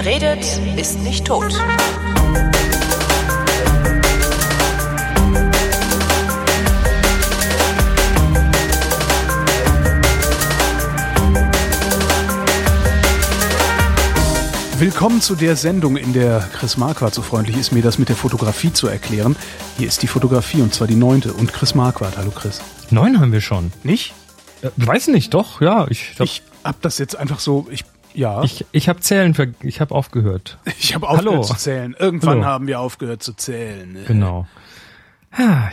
Wer redet, ist nicht tot. Willkommen zu der Sendung, in der Chris Marquardt so freundlich ist, mir das mit der Fotografie zu erklären. Hier ist die Fotografie und zwar die neunte und Chris Marquardt. Hallo Chris. Neun haben wir schon. Nicht? Äh, weiß nicht, doch, ja. Ich hab, Ich hab das jetzt einfach so, ich, ja. ich, ich habe zählen, ver ich habe aufgehört. Ich habe aufgehört Hallo. zu zählen. Irgendwann Hallo. haben wir aufgehört zu zählen. ne? Genau.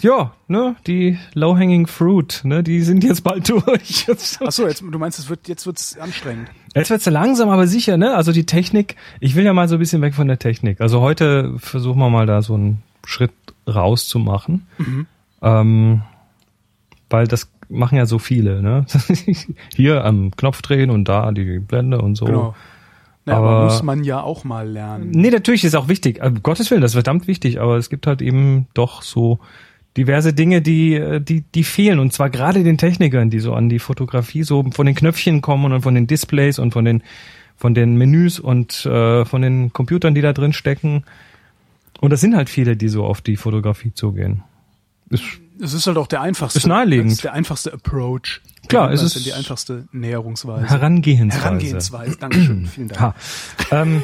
Ja, ne, die low-hanging fruit, ne, die sind jetzt bald durch. Achso, jetzt, du meinst, es wird, jetzt wird's anstrengend. jetzt wird's langsam, aber sicher, ne? Also die Technik, ich will ja mal so ein bisschen weg von der Technik. Also heute versuchen wir mal da so einen Schritt rauszumachen. Ähm, weil das machen ja so viele, ne? Hier am Knopf drehen und da die Blende und so. Genau. Na, aber, Aber- muss man ja auch mal lernen. Nee, natürlich ist auch wichtig. Um Gottes Willen, das ist verdammt wichtig, aber es gibt halt eben doch so diverse Dinge, die, äh, die, die fehlen. Und zwar gerade den Technikern, die so an die Fotografie so von den Knöpfchen kommen und von den Displays und von den, von den Menüs und äh, von den Computern, die da drin stecken. Und das sind halt viele, die so auf die Fotografie zugehen. Ist, Es ist halt auch der einfachste. Ist naheliegend. Das ist der einfachste Approach. Klar, es ist die einfachste Näherungsweise. Herangehensweise. Herangehensweise. Dankeschön. Vielen Dank. Ha. ähm,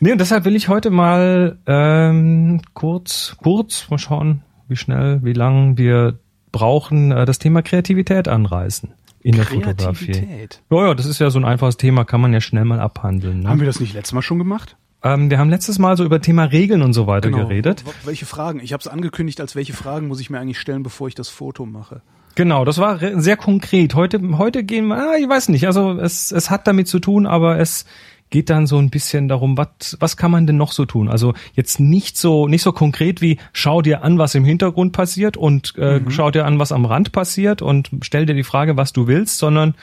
nee, und deshalb will ich heute mal ähm, kurz, kurz, mal schauen, wie schnell, wie lang wir brauchen, äh, das Thema Kreativität anreißen in der Fotografie. Kreativität. Ja, ja, das ist ja so ein einfaches Thema, kann man ja schnell mal abhandeln. Ne? Haben wir das nicht letztes Mal schon gemacht? Ähm, wir haben letztes Mal so über Thema Regeln und so weiter geredet. W- Welche Fragen? Ich habe es angekündigt, als welche Fragen muss ich mir eigentlich stellen, bevor ich das Foto mache. Genau, das war sehr konkret. Heute, heute gehen wir, ah, ich weiß nicht, also es, es hat damit zu tun, aber es geht dann so ein bisschen darum, was, was kann man denn noch so tun? Also jetzt nicht so, nicht so konkret wie schau dir an, was im Hintergrund passiert und äh, schau dir an, was am Rand passiert und stell dir die Frage, was du willst, sondern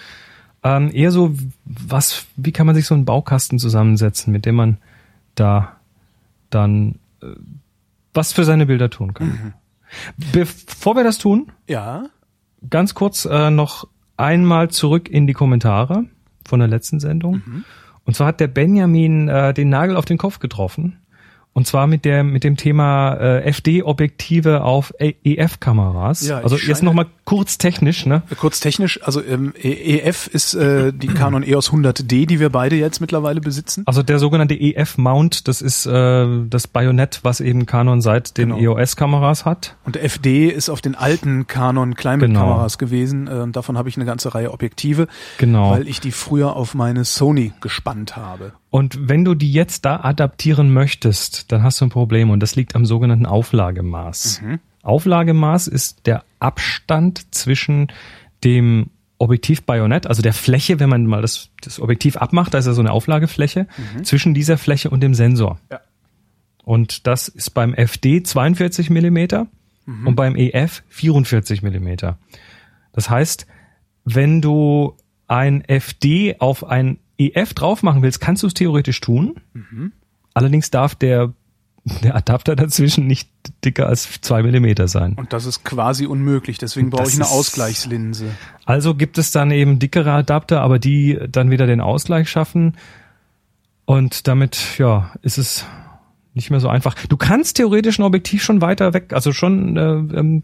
ähm, eher so, was, wie kann man sich so einen Baukasten zusammensetzen, mit dem man da dann äh, was für seine Bilder tun kann. Bevor wir das tun, Ja. ganz kurz äh, noch einmal zurück in die Kommentare von der letzten Sendung. Und zwar hat der Benjamin äh, den Nagel auf den Kopf getroffen. Und zwar mit der mit dem Thema äh, FD-Objektive auf EF-Kameras. Ja, ich also jetzt scheine- noch mal kurz technisch, ne? Kurz technisch, also ähm, E- EF ist äh, die Canon EOS 100D, die wir beide jetzt mittlerweile besitzen. Also der sogenannte EF-Mount, das ist äh, das Bajonett, was eben Canon seit den Genau. EOS-Kameras hat. Und FD ist auf den alten Canon Kleinbildkameras gewesen. Äh, und davon habe ich eine ganze Reihe Objektive, Genau. weil ich die früher auf meine Sony gespannt habe. Und wenn du die jetzt da adaptieren möchtest, dann hast du ein Problem und das liegt am sogenannten Auflagemaß. Auflagemaß ist der Abstand zwischen dem Objektivbajonett, also der Fläche, wenn man mal das, das Objektiv abmacht, da ist ja so eine Auflagefläche, zwischen dieser Fläche und dem Sensor. Ja. Und das ist beim FD 42 Millimeter und beim EF 44 Millimeter. Das heißt, wenn du ein FD auf ein EF drauf machen willst, kannst du es theoretisch tun. Allerdings darf der, der Adapter dazwischen nicht dicker als zwei Millimeter sein. Und das ist quasi unmöglich. Deswegen brauche Das ich eine ist- Ausgleichslinse. Also gibt es dann eben dickere Adapter, aber die dann wieder den Ausgleich schaffen. Und damit, ja, ist es nicht mehr so einfach. Du kannst theoretisch ein Objektiv schon weiter weg, also schon äh, ähm,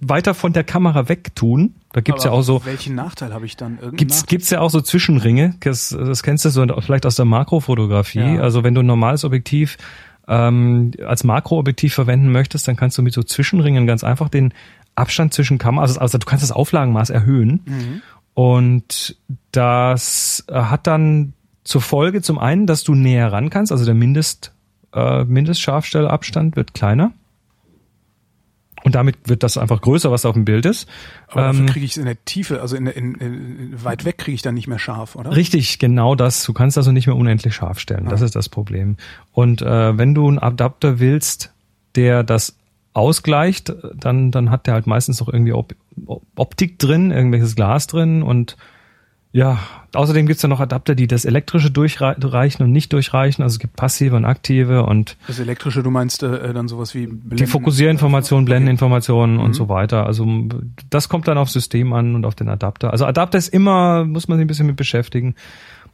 weiter von der Kamera weg tun. Da gibt's ja Aber auch so, Welchen Nachteil habe ich dann? Irgendeinen Gibt's, Nachteil? gibt's ja auch so Zwischenringe, das, das kennst du so vielleicht aus der Makrofotografie. Ja. Also wenn du ein normales Objektiv ähm, als Makroobjektiv verwenden möchtest, dann kannst du mit so Zwischenringen ganz einfach den Abstand zwischen Kameras, also, also du kannst das Auflagenmaß erhöhen. Mhm. Und das hat dann zur Folge zum einen, dass du näher ran kannst, also der Mindest, äh, Mindestscharfstellabstand wird kleiner. Und damit wird das einfach größer, was auf dem Bild ist. Aber dafür Ähm, kriege ich es in der Tiefe, also in, in, in weit weg kriege ich dann nicht mehr scharf, oder? Richtig, genau das. Du kannst also nicht mehr unendlich scharf stellen. Das ist das Problem. Und äh, wenn du einen Adapter willst, der das ausgleicht, dann, dann hat der halt meistens noch irgendwie Op Optik drin, irgendwelches Glas drin und ja, außerdem gibt's ja noch Adapter, die das elektrische durchreichen und nicht durchreichen. Also es gibt passive und aktive und Das elektrische, du meinst äh, dann sowas wie Blenden- die Fokussierinformationen, Blendeninformationen und so weiter. Also das kommt dann aufs System an und auf den Adapter. Also Adapter ist immer, muss man sich ein bisschen mit beschäftigen.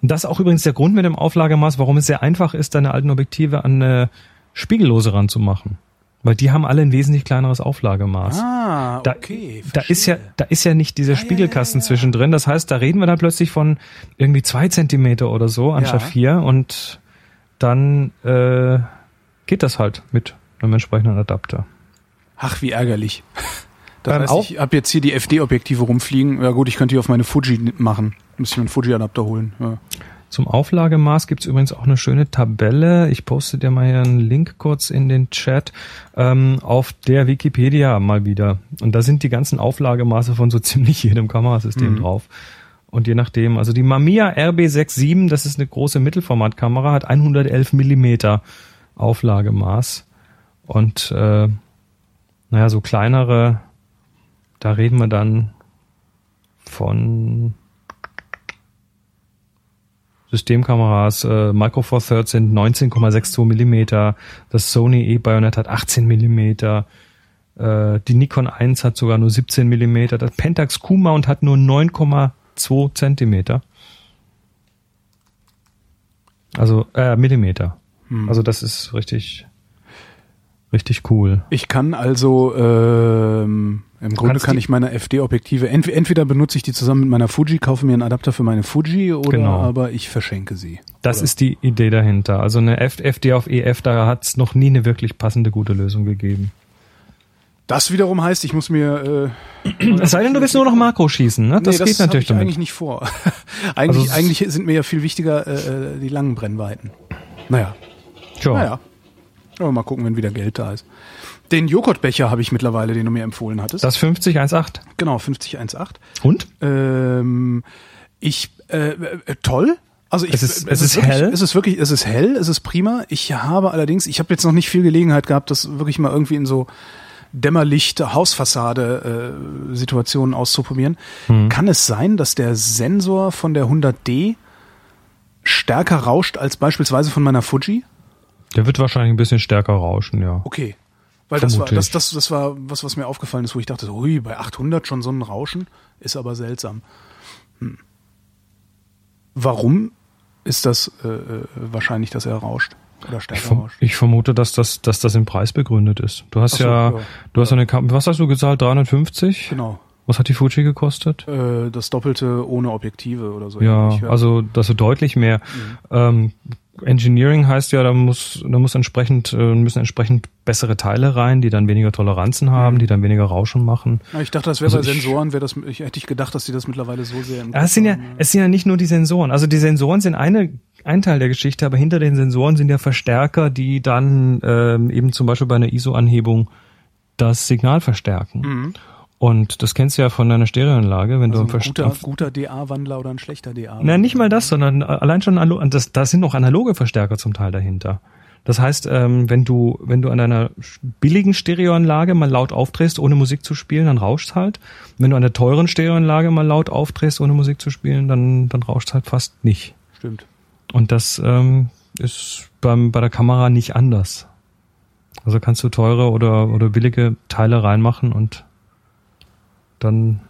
Und das ist auch übrigens der Grund mit dem Auflagemaß, warum es sehr einfach ist, deine alten Objektive an eine Spiegellose ranzumachen. Weil die haben alle ein wesentlich kleineres Auflagemaß. Ah, Da, okay. da ist ja, da ist ja nicht dieser Spiegelkasten zwischendrin. Das heißt, da reden wir dann plötzlich von irgendwie zwei Zentimeter oder so anstatt Ja. vier und dann äh, geht das halt mit einem entsprechenden Adapter. Ach, wie ärgerlich. Das Beim heißt, Auf- ich habe jetzt hier die FD-Objektive rumfliegen. Ja gut, ich könnte die auf meine Fuji machen. Muss ich mir einen Fuji-Adapter holen. Ja. Zum Auflagemaß gibt's übrigens auch eine schöne Tabelle. Ich poste dir mal hier einen Link kurz in den Chat ähm, auf der Wikipedia mal wieder. Und da sind die ganzen Auflagemaße von so ziemlich jedem Kamerasystem drauf. Und je nachdem, also die Mamiya RB67, das ist eine große Mittelformatkamera, hat 111 Millimeter Auflagemaß. Und äh, naja, so kleinere, da reden wir dann von Systemkameras, äh, Micro Four Thirds sind 19,62 Millimeter, das Sony E-Bayonet hat 18 Millimeter, äh, die Nikon 1 hat sogar nur 17 Millimeter, das Pentax Q-Mount hat nur 9,2 Zentimeter. Also, äh, Millimeter. Also das ist richtig, richtig cool. Ich kann also ähm, im Grunde kann ich meine FD-Objektive ent entweder benutze ich die zusammen mit meiner Fuji, kaufe mir einen Adapter für meine Fuji oder Genau. aber ich verschenke sie. Das Oder? ist die Idee dahinter. Also eine F FD auf EF, da hat es noch nie eine wirklich passende gute Lösung gegeben. Das wiederum heißt, ich muss mir äh, Es sei denn, du willst nur noch Makro schießen, ne? Das nee, geht hab natürlich ich damit. eigentlich nicht vor. eigentlich, Also- eigentlich sind mir ja viel wichtiger äh, äh, die langen Brennweiten. Naja, Tja. naja. Aber mal gucken, wenn wieder Geld da ist. Den Joghurtbecher habe ich mittlerweile, den du mir empfohlen hattest. Das 5018. genau, 5018. Und? Ähm, ich äh, äh, toll. Also ich, Es ist- es ist wirklich, hell? Es ist wirklich, es ist hell, es ist prima. Ich habe allerdings, ich habe jetzt noch nicht viel Gelegenheit gehabt, das wirklich mal irgendwie in so Dämmerlicht, Hausfassade äh, Situationen auszuprobieren. Hm. Kann es sein, dass der Sensor von der 100D stärker rauscht als beispielsweise von meiner Fuji? Der wird wahrscheinlich ein bisschen stärker rauschen, ja. Okay. Weil das war, das, ich. das, das war was, was mir aufgefallen ist, wo ich dachte, so, ui, bei 800 schon so ein Rauschen, ist aber seltsam. Hm. Warum ist das äh, äh, wahrscheinlich, dass er rauscht? Oder Ich, stärker verm rauscht? ich vermute, dass das, dass das im Preis begründet ist. Du hast so, ja, ja. du hast eine Kam was hast du gezahlt? 350? Genau. Was hat die Fuji gekostet? Äh, das Doppelte ohne Objektive oder so. Ja, ähnlich, also das ist deutlich mehr. Ähm, Engineering heißt ja, da muss, da muss entsprechend, äh, müssen entsprechend bessere Teile rein, die dann weniger Toleranzen haben, die dann weniger Rauschen machen. Ja, ich dachte, das wäre Also bei Sensoren, wäre das, ich hätte ich gedacht, dass die das mittlerweile so sehr im Ja, es sind ja, es sind ja nicht nur die Sensoren. Also die Sensoren sind eine, ein Teil der Geschichte, aber hinter den Sensoren sind ja Verstärker, die dann ähm, eben zum Beispiel bei einer ISO-Anhebung das Signal verstärken. Und das kennst du ja von deiner Stereoanlage, wenn also du ein guter, guter DA-Wandler oder ein schlechter DA. Na, nicht mal das, sondern allein schon das, das sind noch analoge Verstärker zum Teil dahinter. Das heißt, ähm, wenn du wenn du an deiner billigen Stereoanlage mal laut aufdrehst, ohne Musik zu spielen, dann rauscht's halt. Wenn du an der teuren Stereoanlage mal laut aufdrehst, ohne Musik zu spielen, dann dann rauscht's halt fast nicht. Stimmt. Und das ähm, ist beim bei der Kamera nicht anders. Also kannst du teure oder oder billige Teile reinmachen und dann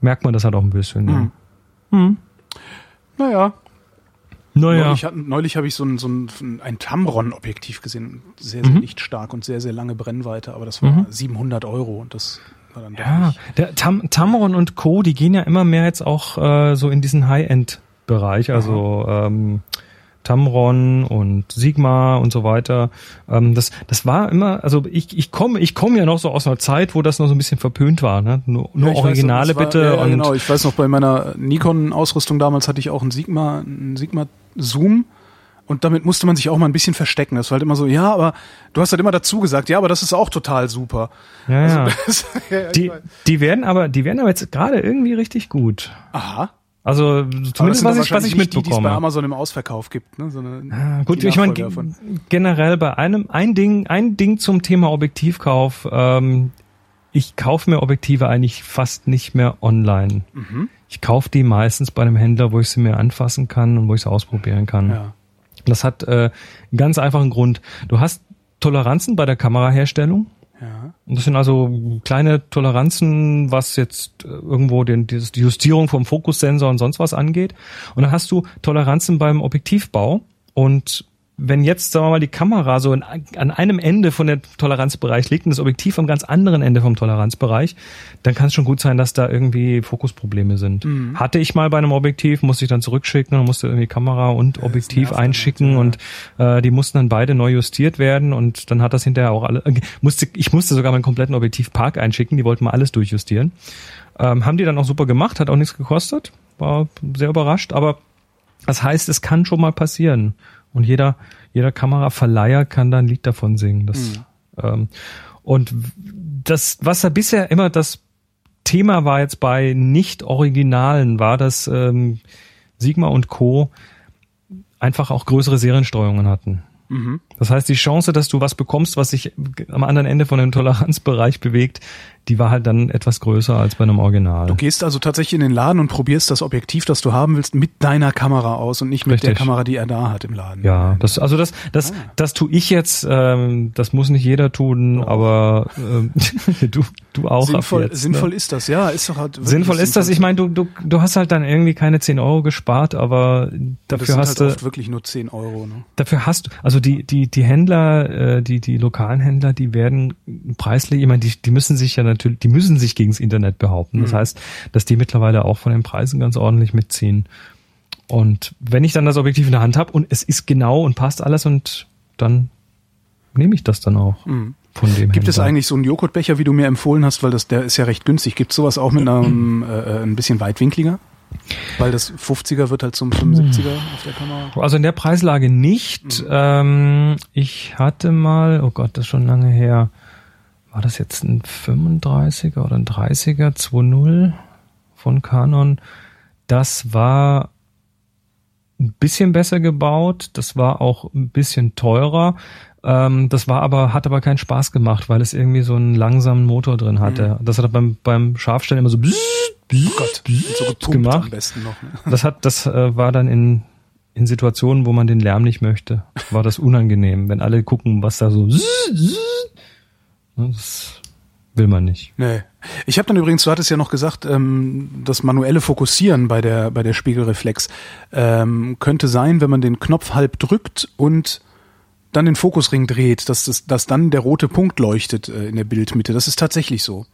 merkt man das halt auch ein bisschen. Ja. Mhm. Naja, Naja. Neulich, neulich habe ich so ein, so ein, ein Tamron-Objektiv gesehen. Sehr, sehr Mhm. lichtstark und sehr, sehr lange Brennweite, aber das war 700 Euro und das war dann Ja, der Tam Tamron und Co., die gehen ja immer mehr jetzt auch äh, so in diesen High-End-Bereich, also ähm, Tamron und Sigma und so weiter. Ähm, das, das war immer, also ich, ich komme ich komm ja noch so aus einer Zeit, wo das noch so ein bisschen verpönt war. Ne? Nur, nur Ja, weiß, Originale war- bitte. Ja, ja, und genau. Ich weiß noch, bei meiner Nikon-Ausrüstung damals hatte ich auch einen Sigma, einen Sigma Zoom. Und damit musste man sich auch mal ein bisschen verstecken. Das war halt immer so, ja, aber du hast halt immer dazu gesagt, ja, aber das ist auch total super. ja, ja. Das- ja, Die, weiß. die werden aber, die werden aber jetzt gerade irgendwie richtig gut. Aha. Also zumindest was ich, was ich nicht die, die es bei mitbekomme. Amazon im Ausverkauf gibt. Ne? Sondern Ah, gut, ich meine generell bei einem ein Ding, ein Ding zum Thema Objektivkauf. Ähm, ich kaufe mir Objektive eigentlich fast nicht mehr online. Mhm. Ich kaufe die meistens bei einem Händler, wo ich sie mir anfassen kann und wo ich sie ausprobieren kann. Ja. Das hat äh, einen ganz einfachen Grund. Du hast Toleranzen bei der Kameraherstellung. Und das sind also kleine Toleranzen, was jetzt äh, irgendwo den, die Justierung vom Fokussensor und sonst was angeht. Und dann hast du Toleranzen beim Objektivbau und wenn jetzt, sagen wir mal, die Kamera so in, an einem Ende von der Toleranzbereich liegt und das Objektiv am ganz anderen Ende vom Toleranzbereich, dann kann es schon gut sein, dass da irgendwie Fokusprobleme sind. Mhm. Hatte ich mal bei einem Objektiv, musste ich dann zurückschicken und musste irgendwie Kamera und Objektiv einschicken halt, ja. und äh, die mussten dann beide neu justiert werden und dann hat das hinterher auch alle, äh, musste, ich musste sogar meinen kompletten Objektivpark einschicken, die wollten mal alles durchjustieren. Ähm, haben die dann auch super gemacht, hat auch nichts gekostet, war sehr überrascht, aber das heißt, es kann schon mal passieren. Und jeder, jeder Kameraverleiher kann da ein Lied davon singen. Das, ähm, und das, was da bisher immer das Thema war jetzt bei Nicht-Originalen, war, dass ähm, Sigma und Co. einfach auch größere Seriensteuerungen hatten. Mhm. Das heißt, die Chance, dass du was bekommst, was sich am anderen Ende von dem Toleranzbereich bewegt, die war halt dann etwas größer als bei einem Original. Du gehst also tatsächlich in den Laden und probierst das Objektiv, das du haben willst, mit deiner Kamera aus und nicht mit der Richtig. Kamera, die er da hat im Laden. Ja, das also das das das tu ich jetzt. Ähm, das muss nicht jeder tun, aber ähm, du du auch sinnvoll, jetzt, sinnvoll Ne? ist das, ja, ist doch halt Sinnvoll ist das. Ich meine, du du du hast halt dann irgendwie keine 10 Euro gespart, aber dafür hast halt du oft wirklich nur 10 Euro. Ne? dafür hast du also die die die Händler, äh, die die lokalen Händler, die werden preislich, ich meine, die die müssen sich ja natürlich, die müssen sich gegens Internet behaupten. Mhm. Das heißt, dass die mittlerweile auch von den Preisen ganz ordentlich mitziehen. Und wenn ich dann das Objektiv in der Hand habe und es ist genau und passt alles und dann nehme ich das dann auch von dem Mhm. Gibt es Händler. eigentlich so einen Joghurtbecher, wie du mir empfohlen hast, weil das der ist ja recht günstig. Gibt es sowas auch mit einem äh, ein bisschen weitwinkliger? Weil das 50er wird halt zum 75er auf der Kamera. Also in der Preislage nicht. Ähm, ich hatte mal, oh Gott, das ist schon lange her. War das jetzt ein 35er oder ein 30er 2.0 von Canon? Das war ein bisschen besser gebaut. Das war auch ein bisschen teurer. Ähm, das war aber, hat aber keinen Spaß gemacht, weil es irgendwie so einen langsamen Motor drin hatte. Das hat er beim, beim Scharfstellen immer so bzzzt, bzzzt, Oh Gott, bzzzt und so gemacht. am besten noch. Ne? Das hat, das äh, war dann in, in Situationen, wo man den Lärm nicht möchte, war das unangenehm, wenn alle gucken, was da so. Das will man nicht. Nee. Ich habe dann übrigens, du hattest ja noch gesagt, ähm, das manuelle Fokussieren bei der bei der Spiegelreflex ähm, könnte sein, wenn man den Knopf halb drückt und dann den Fokusring dreht, dass, das, dass dann der rote Punkt leuchtet äh, in der Bildmitte. Das ist tatsächlich so.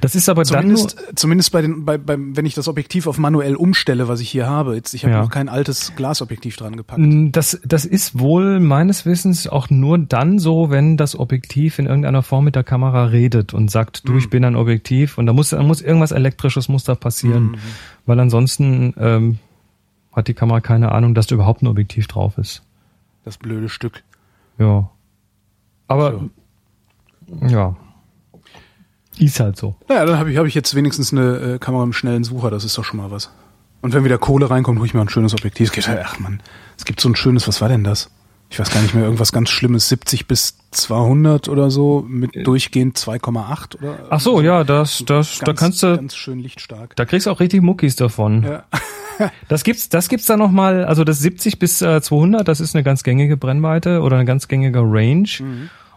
Das ist aber dann nur, Zumindest, zumindest bei den, bei, beim, wenn ich das Objektiv auf manuell umstelle, was ich hier habe. Jetzt, ich habe Ja. noch kein altes Glasobjektiv dran gepackt. Mm, das, das ist wohl meines Wissens auch nur dann so, wenn das Objektiv in irgendeiner Form mit der Kamera redet und sagt, du, ich bin ein Objektiv und da muss, da muss irgendwas elektrisches muss da passieren, weil ansonsten ähm, hat die Kamera keine Ahnung, dass da überhaupt ein Objektiv drauf ist. Das blöde Stück. Ja. Aber ja. Ist halt so. Naja, dann habe ich, hab ich jetzt wenigstens eine äh, Kamera im schnellen Sucher, das ist doch schon mal was. Und wenn wieder Kohle reinkommt, hole ich mir ein schönes Objektiv. Es gibt, ach man, es gibt so ein schönes, was war denn das? Ich weiß gar nicht mehr, irgendwas ganz Schlimmes, 70 bis 200 oder so, mit durchgehend 2,8 oder? Ach so, ja, das, das, ganz, da kannst du, Ganz schön lichtstark. da kriegst du auch richtig Muckis davon. Ja. Das gibt's, das gibt's da noch mal, also das 70 bis äh, 200, das ist eine ganz gängige Brennweite oder eine ganz gängige Range.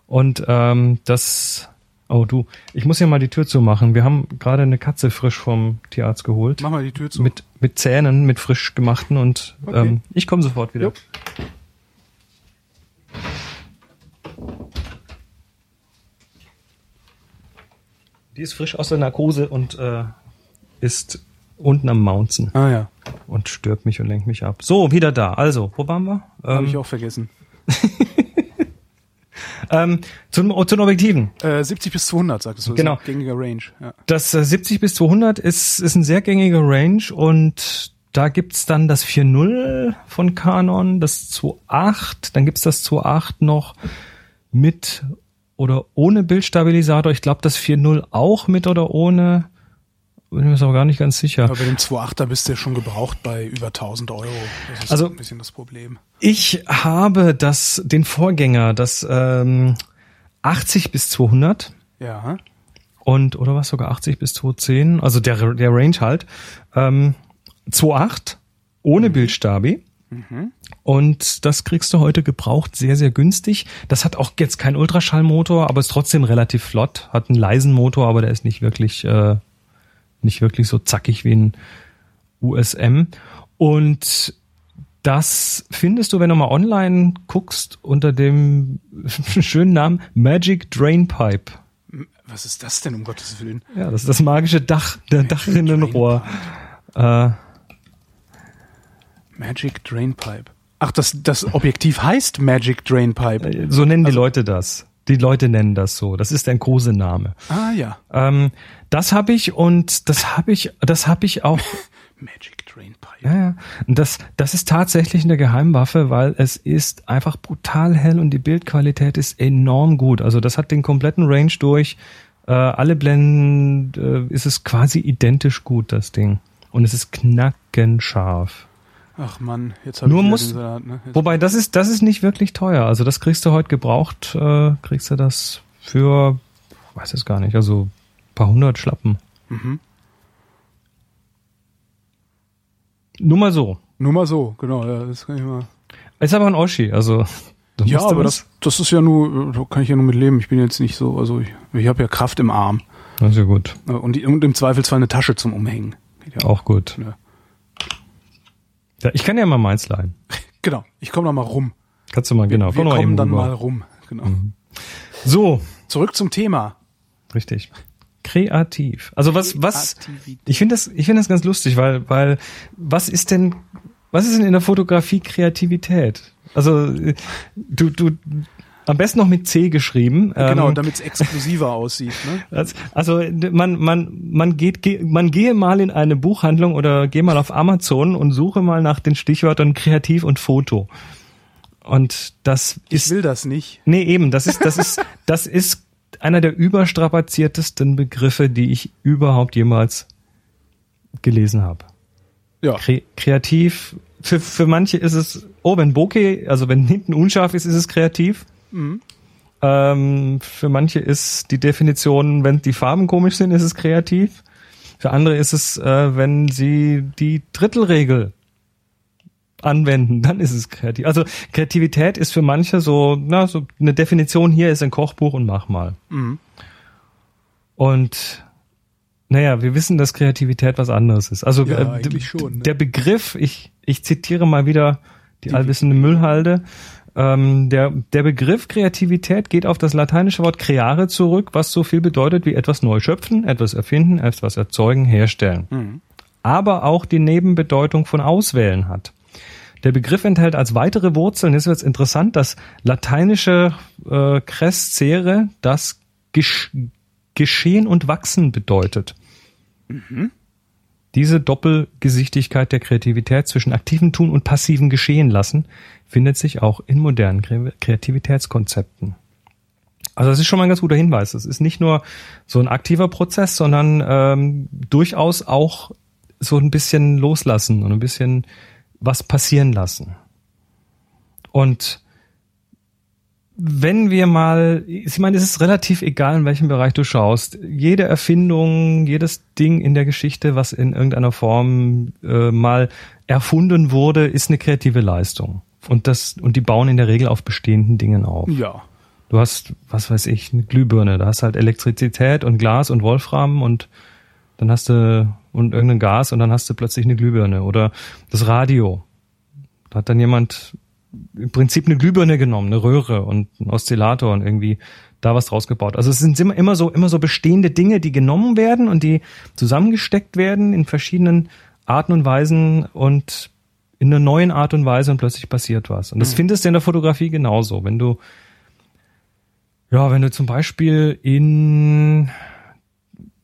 Und ähm, das, oh du, ich muss hier mal die Tür zumachen. Wir haben gerade eine Katze frisch vom Tierarzt geholt. Mach mal die Tür zu. Mit, mit Zähnen, mit frisch gemachten und Okay. ähm, ich komme sofort wieder. Jo. Die ist frisch aus der Narkose und äh, ist unten am Mountain Ah ja, und stört mich und lenkt mich ab. So, wieder da. Also, wo waren wir? habe Ähm, ich auch vergessen. ähm, zu, den- zu den Objektiven. Äh, 70 bis 200, sagtest du. Genau. Gängiger Range. Ja. Das äh, 70 bis 200 ist, ist ein sehr gängiger Range und da gibt's dann das 4.0 von Canon, das 2.8, dann gibt's das 2.8 noch mit oder ohne Bildstabilisator. Ich glaube, das 4.0 auch mit oder ohne. Bin mir aber gar nicht ganz sicher. Aber bei dem 2.8er bist du ja schon gebraucht bei über 1000 Euro. Das ist Also- ein bisschen das Problem. Ich habe das, den Vorgänger, das ähm, 80 bis 200 Ja. und oder was sogar 80 bis 210, also der der Range halt. Ähm, 2.8 ohne Bildstabi Und das kriegst du heute gebraucht sehr, sehr günstig. Das hat auch jetzt keinen Ultraschallmotor, aber ist trotzdem relativ flott. Hat einen leisen Motor, aber der ist nicht wirklich, äh, nicht wirklich so zackig wie ein USM. Und das findest du, wenn du mal online guckst, unter dem schönen Namen Magic Drain Pipe. Was ist das denn, um Gottes Willen? Ja, das ist das magische Dach, der Dachrinnenrohr. Äh, Magic Drain Pipe. Ach, das, das Objektiv heißt Magic Drain Pipe. so nennen die Leute das. Die Leute nennen das so. Das ist ein Kosename. Ah ja. Ähm, das habe ich und das habe ich, das habe ich auch. Magic Drain Pipe. Ja, ja. Und das, das ist tatsächlich eine Geheimwaffe, weil es ist einfach brutal hell und die Bildqualität ist enorm gut. Also das hat den kompletten Range durch. Äh, alle Blenden äh, ist es quasi identisch gut, das Ding. Und es ist knackenscharf. Ach Mann, jetzt habe ich muss- den Salat, ne? Wobei, das ist, das ist nicht wirklich teuer. Also das kriegst du heute gebraucht, äh, kriegst du das für, weiß es gar nicht, also ein paar hundert Schlappen. Mhm. Nur mal so. Nur mal so, genau, ja, das kann ich mal. Ist aber ein Oschi, also. Ja, aber das, das ist ja nur, da kann ich ja nur mit leben. Ich bin jetzt nicht so, also ich, ich habe ja Kraft im Arm. Das ist ja gut. Und, die, und im Zweifelsfall eine Tasche zum Umhängen. Ja Auch gut. Ja. Ja, ich kann ja mal meins leihen. Genau, ich komme noch mal rum. Kannst du mal, genau. Wir komm noch kommen dann rüber. mal rum. Genau. So, Zurück zum Thema. richtig. Kreativ. Also was, was, ich finde das, ich finde das ganz lustig, weil, weil, was ist denn, was ist denn in der Fotografie Kreativität? Also, äh, du, du, am besten noch mit C geschrieben. Genau, Ähm, damit es exklusiver aussieht. Ne? als- Also man, man, man geht, ge- man gehe mal in eine Buchhandlung oder geh mal auf Amazon und suche mal nach den Stichwörtern Kreativ und Foto. Und das Ich ist will das nicht. Nee, eben, das ist, das ist, das ist einer der überstrapaziertesten Begriffe, die ich überhaupt jemals gelesen habe. Ja. Kre kreativ, für, für manche ist es, oh, wenn Bokeh, also wenn hinten unscharf ist, ist es kreativ. Ähm, für manche ist die Definition, wenn die Farben komisch sind, ist es kreativ. Für andere ist es, äh, wenn sie die Drittelregel anwenden, dann ist es kreativ. Also Kreativität ist für manche so, na, so eine Definition hier ist ein Kochbuch und mach mal. Mhm. Und naja, wir wissen, dass Kreativität was anderes ist. Also Ja, äh, schon, ne? der Begriff, ich, ich zitiere mal wieder die allwissende Müllhalde. Ähm, der, der Begriff Kreativität geht auf das lateinische Wort creare zurück, was so viel bedeutet wie etwas neu schöpfen, etwas erfinden, etwas erzeugen, herstellen. Mhm. Aber auch die Nebenbedeutung von auswählen hat. Der Begriff enthält als weitere Wurzeln, ist jetzt interessant, das lateinische äh, crescere, das Gesch Geschehen und Wachsen bedeutet. Diese Doppelgesichtigkeit der Kreativität zwischen aktivem Tun und passivem Geschehen lassen findet sich auch in modernen Kre Kreativitätskonzepten. Also das ist schon mal ein ganz guter Hinweis. Es ist nicht nur so ein aktiver Prozess, sondern ähm, durchaus auch so ein bisschen loslassen und ein bisschen was passieren lassen. Und wenn wir mal, ich meine, es ist relativ egal, in welchem Bereich du schaust. Jede Erfindung, jedes Ding in der Geschichte, was in irgendeiner Form äh, mal erfunden wurde, ist eine kreative Leistung. Und das, und die bauen in der Regel auf bestehenden Dingen auf. Ja. Du hast, was weiß ich, eine Glühbirne, da hast halt Elektrizität und Glas und Wolfram und dann hast du und irgendein Gas und dann hast du plötzlich eine Glühbirne oder das Radio. Da hat dann jemand im Prinzip eine Glühbirne genommen, eine Röhre und einen Oszillator und irgendwie da was draus gebaut. Also es sind immer, immer so immer so bestehende Dinge, die genommen werden und die zusammengesteckt werden in verschiedenen Arten und Weisen und in einer neuen Art und Weise und plötzlich passiert was. Und das findest du in der Fotografie genauso. Wenn du ja, wenn du zum Beispiel in,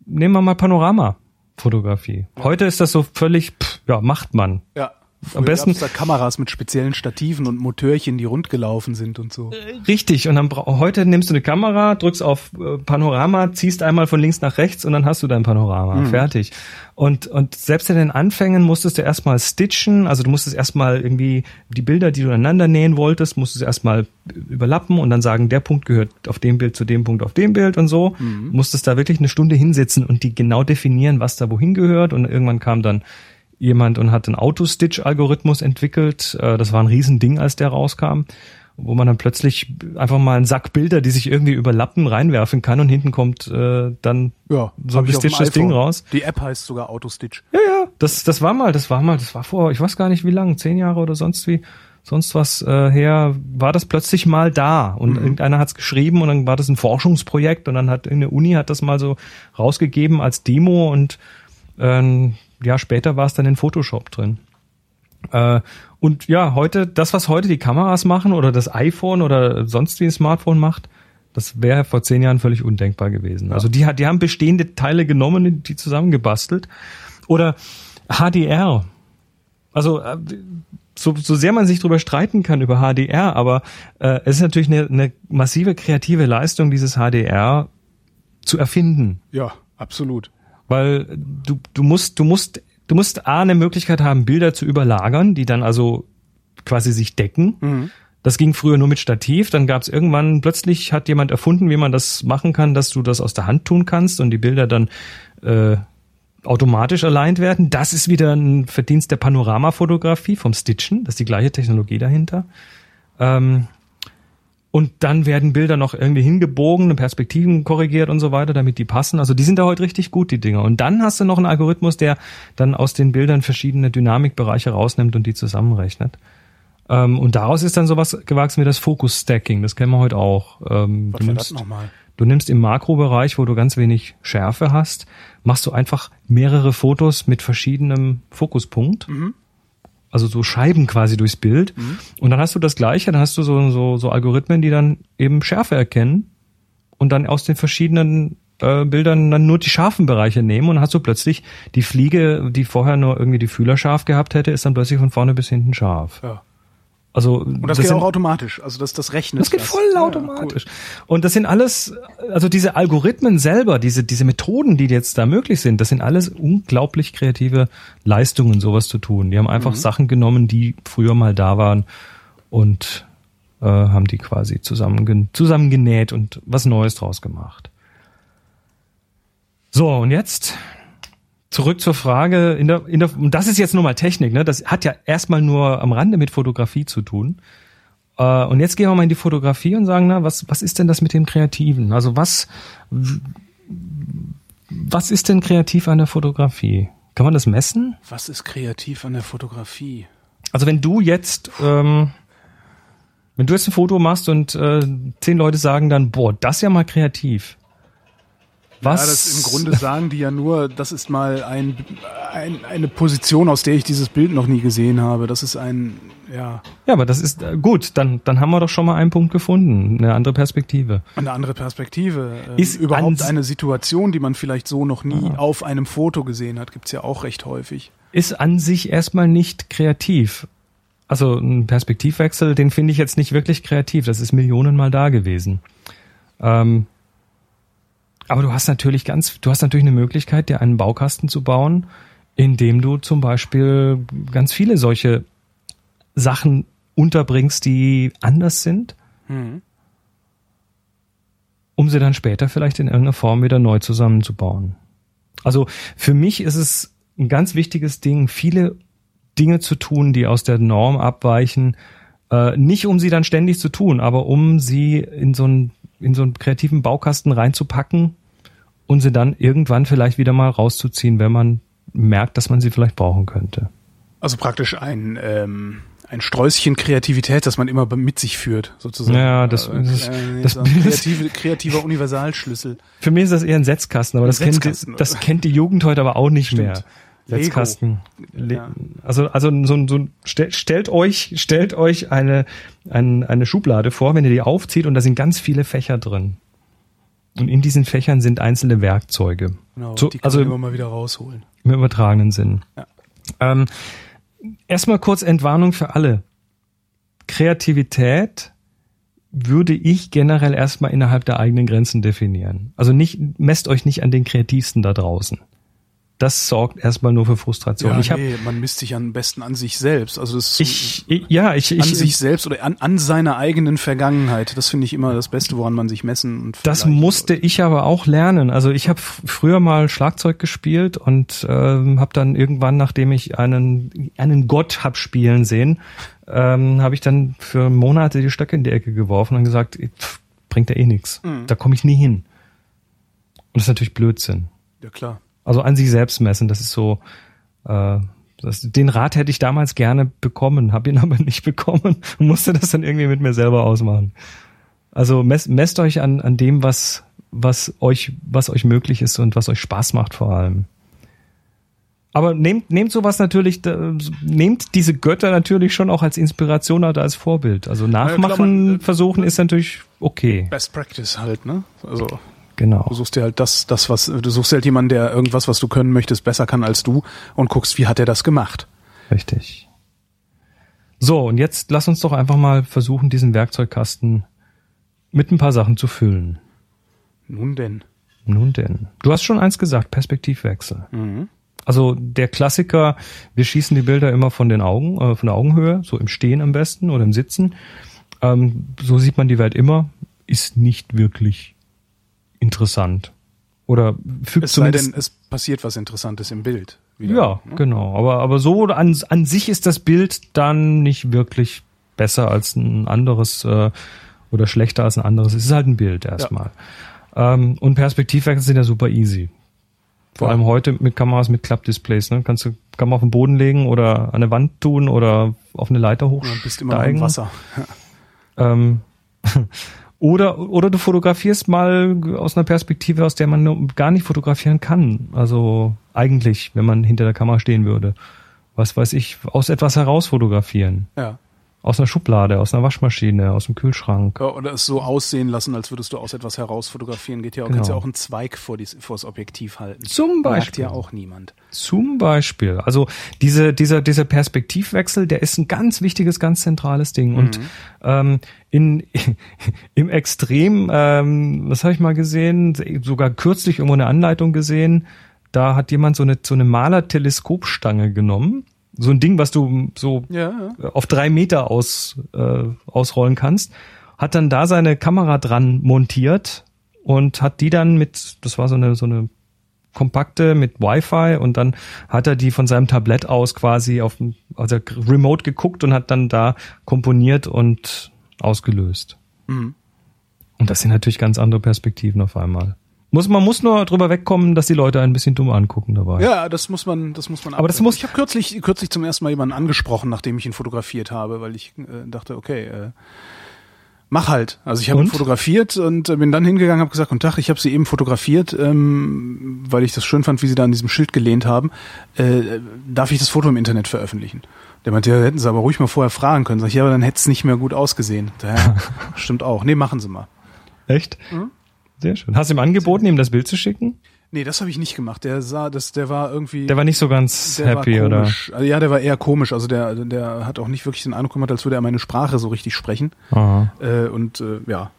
nehmen wir mal Panorama-Fotografie. Heute ist das so völlig, pff, ja, macht man. Ja. Am besten- da Kameras mit speziellen Stativen und Motörchen, die rund gelaufen sind und so. Richtig. Und dann heute nimmst du eine Kamera, drückst auf äh, Panorama, ziehst einmal von links nach rechts und dann hast du dein Panorama. Fertig. Und, und selbst in den Anfängen musstest du erstmal stitchen, also du musstest erstmal irgendwie die Bilder, die du aneinander nähen wolltest, musstest du erstmal überlappen und dann sagen, der Punkt gehört auf dem Bild zu dem Punkt auf dem Bild und so. Musstest da wirklich eine Stunde hinsitzen und die genau definieren, was da wohin gehört und irgendwann kam dann jemand und hat einen Auto-Stitch-Algorithmus entwickelt. Äh, das war ein Riesending, als der rauskam, wo man dann plötzlich einfach mal einen Sack Bilder, die sich irgendwie überlappen, reinwerfen kann und hinten kommt äh, dann Ja, so ein gestitchtes Ding raus. Die App heißt sogar Autostitch. Ja, ja, das, das war mal, das war mal, das war vor, ich weiß gar nicht wie lang, zehn Jahre oder sonst wie, sonst was äh, her, war das plötzlich mal da und irgendeiner hat's geschrieben und dann war das ein Forschungsprojekt und dann hat eine Uni hat das mal so rausgegeben als Demo und ähm, ja, später war es dann in Photoshop drin. Äh, und ja, heute, das, was heute die Kameras machen oder das iPhone oder sonst wie ein Smartphone macht, das wäre vor zehn Jahren völlig undenkbar gewesen. Also die, hat- die haben bestehende Teile genommen und die zusammengebastelt. Oder HDR. Also äh, so, so sehr man sich darüber streiten kann über HDR, aber äh, es ist natürlich eine, eine massive kreative Leistung, dieses HDR zu erfinden. Ja, absolut. Weil du, du musst, du musst, du musst A, eine Möglichkeit haben, Bilder zu überlagern, die dann also quasi sich decken. Das ging früher nur mit Stativ, dann gab es irgendwann, plötzlich hat jemand erfunden, wie man das machen kann, dass du das aus der Hand tun kannst und die Bilder dann äh, automatisch aligned werden. Das ist wieder ein Verdienst der Panoramafotografie vom Stitchen, das ist die gleiche Technologie dahinter. Ähm, und dann werden Bilder noch irgendwie hingebogen, Perspektiven korrigiert und so weiter, damit die passen. Also die sind da heute richtig gut, die Dinger. Und dann hast du noch einen Algorithmus, der dann aus den Bildern verschiedene Dynamikbereiche rausnimmt und die zusammenrechnet. Ähm, und daraus ist dann sowas gewachsen wie das Focus Stacking. Das kennen wir heute auch. Ähm, Was du war das nimmst- nochmal? Du nimmst im Makrobereich, wo du ganz wenig Schärfe hast, machst du einfach mehrere Fotos mit verschiedenem Fokuspunkt. Also so Scheiben quasi durchs Bild. Und dann hast du das Gleiche, dann hast du so, so, so Algorithmen, die dann eben Schärfe erkennen und dann aus den verschiedenen äh, Bildern dann nur die scharfen Bereiche nehmen und hast du plötzlich die Fliege, die vorher nur irgendwie die Fühler scharf gehabt hätte, ist dann plötzlich von vorne bis hinten scharf. Ja. Also Und das, geht sind- auch automatisch. Also das, das rechnet. das geht das. voll Ja, automatisch. Und das sind alles, also diese Algorithmen selber, diese, diese Methoden, die jetzt da möglich sind, das sind alles unglaublich kreative Leistungen, sowas zu tun. Die haben einfach Sachen genommen, die früher mal da waren und äh, haben die quasi zusammengen zusammengenäht und was Neues draus gemacht. So, und jetzt zurück zur Frage, in der, in der, und das ist jetzt nur mal Technik, ne? Das hat ja erstmal nur am Rande mit Fotografie zu tun. Äh, und jetzt gehen wir mal in die Fotografie und sagen, na, was, was ist denn das mit dem Kreativen? Also was, was ist denn kreativ an der Fotografie? Kann man das messen? Was ist kreativ an der Fotografie? Also wenn du jetzt, ähm, wenn du jetzt ein Foto machst und äh, zehn Leute sagen dann, boah, das ist ja mal kreativ. Was? Ja, das im Grunde sagen die ja nur, das ist mal ein, ein, eine Position, aus der ich dieses Bild noch nie gesehen habe. Das ist ein, ja, Ja, aber das ist äh, gut. Dann, dann haben wir doch schon mal einen Punkt gefunden, eine andere Perspektive. eine andere Perspektive. Ähm, Ist überhaupt an- eine Situation, die man vielleicht so noch nie auf einem Foto gesehen hat, gibt's ja auch recht häufig. Ist an sich erstmal nicht kreativ. Also ein Perspektivwechsel, den finde ich jetzt nicht wirklich kreativ. Das ist Millionenmal da gewesen. Ähm, aber du hast natürlich ganz, du hast natürlich eine Möglichkeit, dir einen Baukasten zu bauen, indem du zum Beispiel ganz viele solche Sachen unterbringst, die anders sind, um sie dann später vielleicht in irgendeiner Form wieder neu zusammenzubauen. Also für mich ist es ein ganz wichtiges Ding, viele Dinge zu tun, die aus der Norm abweichen, äh, nicht um sie dann ständig zu tun, aber um sie in so einen, in so einen kreativen Baukasten reinzupacken und sie dann irgendwann vielleicht wieder mal rauszuziehen, wenn man merkt, dass man sie vielleicht brauchen könnte. Also praktisch ein, ähm, ein Sträußchen Kreativität, das man immer mit sich führt, sozusagen. Ja, das- Äh, das- äh, das ein Bild ist- kreative, kreativer Universalschlüssel. Für mich ist das eher ein Setzkasten, aber das, Setzkasten, kennt, das kennt die Jugend heute aber auch nicht mehr. Setzkasten. Ja. Also, also so, ein- so ein- stellt euch, stellt euch eine, ein, eine Schublade vor, wenn ihr die aufzieht und da sind ganz viele Fächer drin. Und in diesen Fächern sind einzelne Werkzeuge. Genau, So, die kann also man immer mal wieder rausholen. im übertragenen Sinn. Ja. Ähm, erstmal kurz Entwarnung für alle. Kreativität würde ich generell erstmal innerhalb der eigenen Grenzen definieren. Also nicht, messt euch nicht an den Kreativsten da draußen. Das sorgt erstmal nur für Frustration. Ja, ich hab, nee, man misst sich am besten an sich selbst. Also das ist ich, ich, ja, ich, an ich, sich selbst oder an, an seiner eigenen Vergangenheit. Das finde ich immer das Beste, woran man sich messen und Das musste sollte. ich aber auch lernen. Also ich habe früher mal Schlagzeug gespielt und ähm, habe dann irgendwann, nachdem ich einen einen Gott hab spielen sehen, ähm, habe ich dann für Monate die Stöcke in die Ecke geworfen und gesagt, pff, bringt ja eh nichts. Da komme ich nie hin. Und das ist natürlich Blödsinn. Ja klar. Also an sich selbst messen, das ist so. Äh, das, den Rat hätte ich damals gerne bekommen, habe ihn aber nicht bekommen und musste das dann irgendwie mit mir selber ausmachen. Also messt, messt euch an, an dem, was, was euch, was euch möglich ist und was euch Spaß macht vor allem. Aber nehmt, nehmt sowas natürlich, nehmt diese Götter natürlich schon auch als Inspiration oder als Vorbild. Also klar, nachmachen man, äh, versuchen ist natürlich okay. Best Practice halt, ne? Also Genau. du suchst dir halt das, das was du suchst halt jemanden, der irgendwas, was du können möchtest, besser kann als du und guckst, wie hat er das gemacht. Richtig. So, und jetzt lass uns doch einfach mal versuchen, diesen Werkzeugkasten mit ein paar Sachen zu füllen. Nun denn. Nun denn. Du hast schon eins gesagt, Perspektivwechsel. Mhm. Also der Klassiker, wir schießen die Bilder immer von den Augen, äh, von der Augenhöhe, so im Stehen am besten oder im Sitzen. Ähm, so sieht man die Welt immer, ist nicht wirklich interessant. Oder fügt Es sei denn, es passiert was Interessantes im Bild. Wieder, Ja, ne? genau. Aber, aber so an, an sich ist das Bild dann nicht wirklich besser als ein anderes äh, oder schlechter als ein anderes. Es ist halt ein Bild erstmal. Ähm, und Perspektivwechsel sind ja super easy. Vor Ja. allem heute mit Kameras mit Klappdisplays. Ne? Kannst du Kamera auf den Boden legen oder an eine Wand tun oder auf eine Leiter Und dann bist du immer hochsteigen. im Wasser. Ähm, oder, oder du fotografierst mal aus einer Perspektive, aus der man gar nicht fotografieren kann. Also eigentlich, wenn man hinter der Kamera stehen würde. Was weiß ich, aus etwas heraus fotografieren. Ja. Aus einer Schublade, aus einer Waschmaschine, aus dem Kühlschrank. Ja, Oder es so aussehen lassen, als würdest du aus etwas heraus fotografieren. Geht ja auch, Genau. kannst ja auch einen Zweig vor, das Objektiv halten. Zum Merkt Beispiel. ja auch niemand. Zum Beispiel. Also diese, dieser, dieser Perspektivwechsel, der ist ein ganz wichtiges, ganz zentrales Ding. Und ähm, in, im Extrem, ähm, was habe ich mal gesehen, sogar kürzlich irgendwo eine Anleitung gesehen, da hat jemand so eine, so eine Maler-Teleskopstange genommen. So ein Ding, was du so Ja, ja. auf drei Meter aus, äh, ausrollen kannst, hat dann da seine Kamera dran montiert und hat die dann mit, das war so eine, so eine kompakte mit Wi-Fi und dann hat er die von seinem Tablett aus quasi auf also remote geguckt und hat dann da komponiert und ausgelöst. Mhm. Und das sind natürlich ganz andere Perspektiven auf einmal. Muss, man muss nur drüber wegkommen, dass die Leute ein bisschen dumm angucken dabei. Ja, das muss man, das muss man. Aber das muss- Ich habe kürzlich, kürzlich zum ersten Mal jemanden angesprochen, nachdem ich ihn fotografiert habe, weil ich äh, dachte, okay, äh, mach halt. Also ich habe ihn Und? fotografiert und äh, bin dann hingegangen, habe gesagt, guten Tag, ich habe sie eben fotografiert, ähm, weil ich das schön fand, wie sie da an diesem Schild gelehnt haben. Äh, darf ich das Foto im Internet veröffentlichen? Der meinte, ja, hätten sie aber ruhig mal vorher fragen können. Sag ich, ja, aber dann hätte es nicht mehr gut ausgesehen. Ja, stimmt auch. Nee, machen Sie mal. Echt? Mhm. Sehr schön. Hast du ihm angeboten, ihm das Bild zu schicken? Nee, das habe ich nicht gemacht. Der sah, das, der war irgendwie. Der war nicht so ganz happy, oder? Also, ja, der war eher komisch. Also der, der hat auch nicht wirklich den Eindruck gemacht, als würde er meine Sprache so richtig sprechen. Aha. Äh, und äh, ja,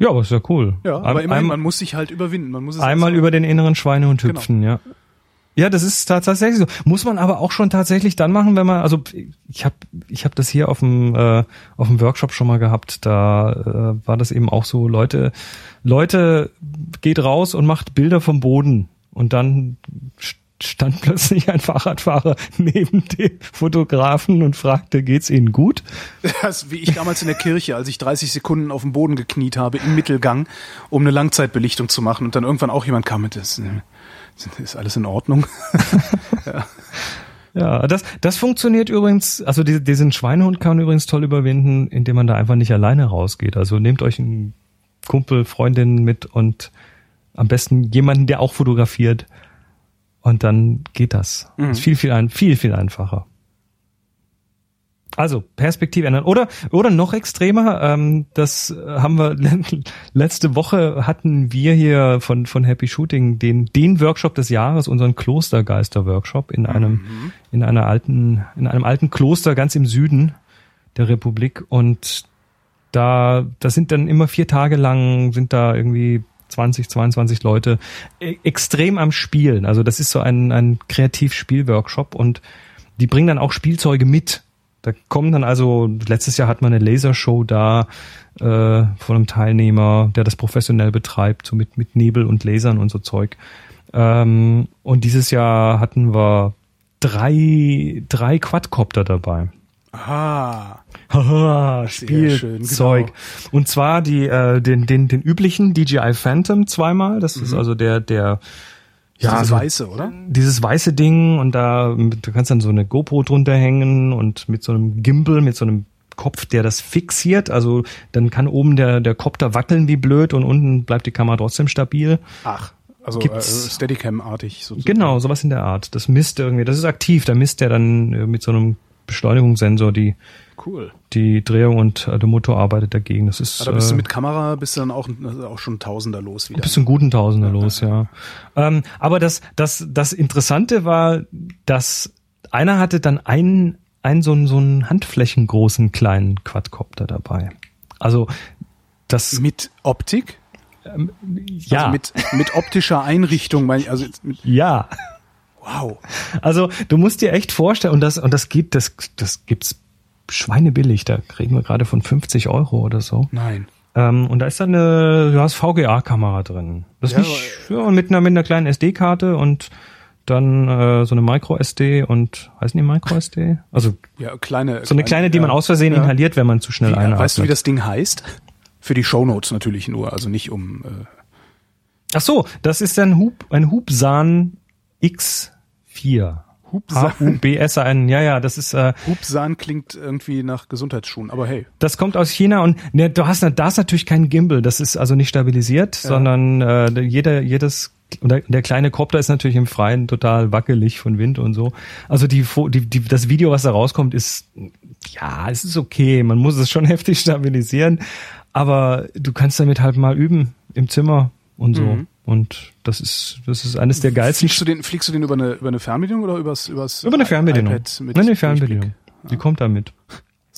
Ja, aber ist ja cool. ja. Ein- Aber immerhin, ein- man muss sich halt überwinden. Man muss es einmal über den inneren Schweinehund Genau. hüpfen, ja. Ja, das ist tats- tatsächlich so. Muss man aber auch schon tatsächlich dann machen, wenn man, also ich habe ich hab das hier auf dem äh, auf dem Workshop schon mal gehabt. Da äh, war das eben auch so. Leute, Leute geht raus und macht Bilder vom Boden und dann st- stand plötzlich ein Fahrradfahrer neben dem Fotografen und fragte, geht's Ihnen gut? Das ist wie ich damals in der Kirche, als ich 30 Sekunden auf dem Boden gekniet habe im Mittelgang, um eine Langzeitbelichtung zu machen und dann irgendwann auch jemand kam mit das äh, ist alles in Ordnung. Ja, das, das funktioniert übrigens, also die, diesen Schweinehund kann man übrigens toll überwinden, indem man da einfach nicht alleine rausgeht. Also nehmt euch einen Kumpel, Freundin mit und am besten jemanden, der auch fotografiert. Und dann geht das. Mhm. Ist viel, viel, ein, viel, viel einfacher. Also Perspektive ändern. Oder, oder noch extremer, ähm, das äh, haben wir letzte Woche hatten wir hier von, von Happy Shooting den, den Workshop des Jahres, unseren Klostergeister-Workshop in einem, in einer alten, in einem alten Kloster ganz im Süden der Republik. Und da, das sind dann immer vier Tage lang, sind da irgendwie 20, 22 Leute e extrem am Spielen. Also das ist so ein, ein Kreativspielworkshop und die bringen dann auch Spielzeuge mit. Da kommen dann also, letztes Jahr hat man eine Lasershow da äh, von einem Teilnehmer, der das professionell betreibt, so mit, mit Nebel und Lasern und so Zeug. Ähm, und dieses Jahr hatten wir drei, drei Quadcopter dabei. Aha. Haha, Spielzeug. genau. Und zwar die, äh, den, den, den üblichen DJI Phantom zweimal. Das ist also der, der, Ja, dieses so Weiße, oder? dieses weiße Ding und da, du kannst dann so eine GoPro drunter hängen und mit so einem Gimbal, mit so einem Kopf, der das fixiert. Also dann kann oben der, der Kopter wackeln wie blöd und unten bleibt die Kamera trotzdem stabil. Ach. Also äh, Steadicam-artig sozusagen. Genau, sowas in der Art. Das misst irgendwie, das ist aktiv, da misst der dann äh, mit so einem Beschleunigungssensor die, Cool. die Drehung und äh, der Motor arbeitet dagegen. Das ist, Aber bist du äh, mit Kamera, bist du dann auch, also auch schon Tausender los wieder. bist du einen guten Tausender los, ja. Ähm, aber das, das, das Interessante war, dass einer hatte dann einen, einen so einen, so einen handflächengroßen kleinen Quadcopter dabei. Also das, mit Optik? ja, Also mit, mit optischer Einrichtung, meine ich, also ja. wow. Also du musst dir echt vorstellen, und das, und das geht, das, das gibt's schweinebillig, da kriegen wir gerade von 50 Euro oder so. Nein. Ähm, und da ist dann eine, du hast VGA-Kamera drin. Das ist Ja, nicht, ja, mit einer, mit einer kleinen SD-Karte und dann äh, so eine Micro-SD und, heißen die Micro-SD? Also Ja, kleine. so eine kleine, die man ja. aus Versehen Ja. inhaliert, wenn man zu schnell Wie, einatmet. weißt du, wie das Ding heißt? Für die Shownotes natürlich nur, also nicht um. Äh, Ach so, das ist ein Hub, ein Hubsan X4. Hubsan. H-U-B-S-A-N, ja, ja, das ist, äh, Hubsan klingt irgendwie nach Gesundheitsschuhen, aber hey. Das kommt aus China und ne, du hast da ist natürlich kein Gimbal, das ist also nicht stabilisiert, sondern äh, jeder jedes oder der kleine Copter ist natürlich im Freien total wackelig von Wind und so. Also die, die, die das Video, was da rauskommt, ist ja, es ist okay, man muss es schon heftig stabilisieren, aber du kannst damit halt mal üben im Zimmer und so. Und das ist das ist eines der geilsten Fliegst du den, fliegst du den über eine, über eine Fernbedienung oder übers, übers über eine Fernbedienung. iPad mit Nein, eine Fernbedienung. Die kommt damit.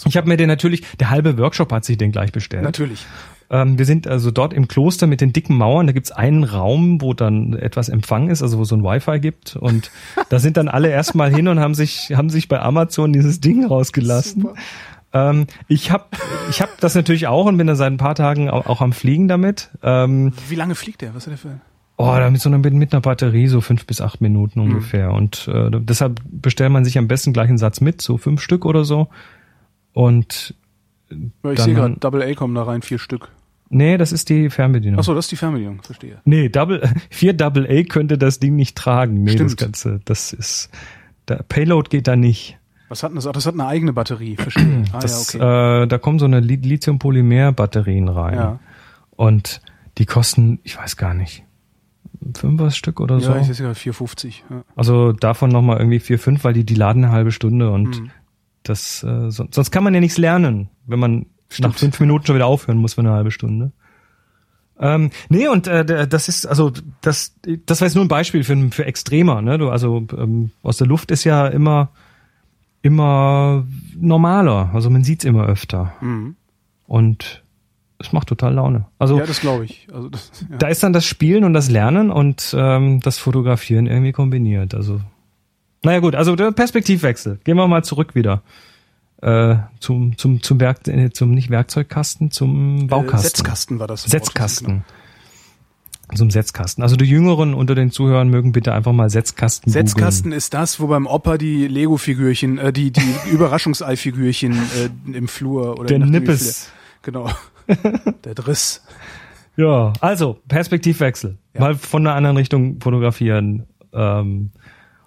Ich habe mir den natürlich, der halbe Workshop hat sich den gleich bestellt. Natürlich. Ähm, wir sind also dort im Kloster mit den dicken Mauern. Da gibt's einen Raum, wo dann etwas Empfang ist, also wo so ein Wi-Fi gibt. Und da sind dann alle erstmal hin und haben sich, haben sich bei Amazon dieses Ding rausgelassen. Super. Ähm, ich habe ich hab das natürlich auch und bin da seit ein paar Tagen auch, auch am Fliegen damit. Ähm, Wie lange fliegt der? Was ist der für? oh, da mit so einer, mit einer Batterie so fünf bis acht Minuten ungefähr. Und äh, deshalb bestellt man sich am besten gleich einen Satz mit, so fünf Stück oder so. Und ich sehe gerade, Double A kommen da rein, vier Stück. nee, das ist die Fernbedienung. Achso, das ist die Fernbedienung, verstehe. Nee, Double, 4 Double A könnte das Ding nicht tragen. Nee, das Stimmt. Ganze, das ist, der Payload geht da nicht. Was hat das? Das hat eine eigene Batterie, verstehe. Ah, Das, ja, okay. äh, da kommen so eine Li- Lithium-Polymer-Batterien rein. Ja. Und die kosten, ich weiß gar nicht, fünf was Stück oder so. ja, ich sehe gerade 450. Ja. Also davon nochmal irgendwie vier, fünf, weil die, die laden eine halbe Stunde und Mhm. das, äh, so, sonst kann man ja nichts lernen, wenn man nach fünf Minuten schon wieder aufhören muss für eine halbe Stunde. Ähm, nee, und äh, das ist, also das, das war jetzt nur ein Beispiel für, für Extremer, ne? Du, also ähm, aus der Luft ist ja immer, immer normaler. Also man sieht's immer öfter. Mhm. Und es macht total Laune. Also ja, das glaube ich. Also das, ja. da ist dann das Spielen und das Lernen und ähm, das Fotografieren irgendwie kombiniert. Also, naja gut, also der Perspektivwechsel. Gehen wir mal zurück wieder äh, zum zum zum Werk äh, zum nicht Werkzeugkasten, zum Baukasten. Äh, Setzkasten war das. Setzkasten. Zum Setzkasten. Also die Jüngeren unter den Zuhörern mögen bitte einfach mal Setzkasten. Setzkasten ist das, wo beim Opa die Lego-Figürchen, äh, die, die Überraschungsei-Figürchen äh, im Flur oder Der Nippes. Genau. Der Driss. Ja, also Perspektivwechsel. Ja. Mal von einer anderen Richtung fotografieren. Ähm,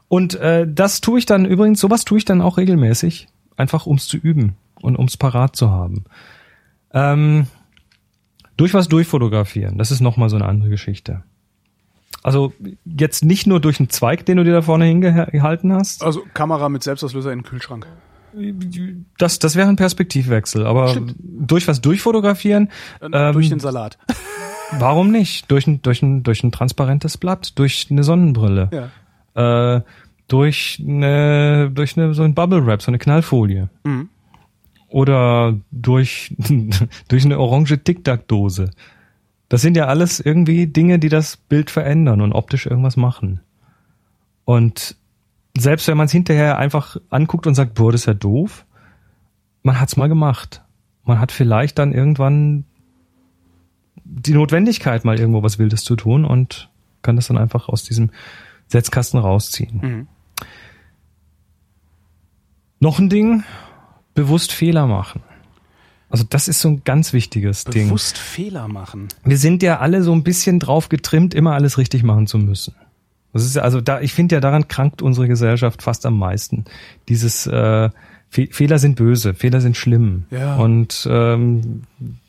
und äh, das tue ich dann übrigens, sowas tue ich dann auch regelmäßig, einfach ums zu üben und ums parat zu haben. Ähm, durch was durchfotografieren, das ist nochmal so eine andere Geschichte. Also jetzt nicht nur durch einen Zweig, den du dir da vorne hingehalten hast. Also Kamera mit Selbstauslöser in den Kühlschrank. Das, das wäre ein Perspektivwechsel. Aber Stimmt. durch was durchfotografieren, Äh, Ähm, durch den Salat. Warum nicht? Durch ein, durch ein, durch ein transparentes Blatt, durch eine Sonnenbrille, Ja. äh, durch eine, durch eine, so ein Bubble Wrap, so eine Knallfolie. Mhm. Oder durch, durch eine orange Tic-Tac-Dose. Das sind ja alles irgendwie Dinge, die das Bild verändern und optisch irgendwas machen. Und selbst wenn man es hinterher einfach anguckt und sagt, boah, das ist ja doof, man hat's mal gemacht. Man hat vielleicht dann irgendwann die Notwendigkeit, mal irgendwo was Wildes zu tun und kann das dann einfach aus diesem Setzkasten rausziehen. Mhm. Noch ein Ding, bewusst Fehler machen. Also das ist so ein ganz wichtiges Ding. Bewusst Fehler machen. Wir sind ja alle so ein bisschen drauf getrimmt, immer alles richtig machen zu müssen. Das ist ja, also da, ich finde ja, daran krankt unsere Gesellschaft fast am meisten. Dieses äh, Fe Fehler sind böse, Fehler sind schlimm. Ja. Und ähm,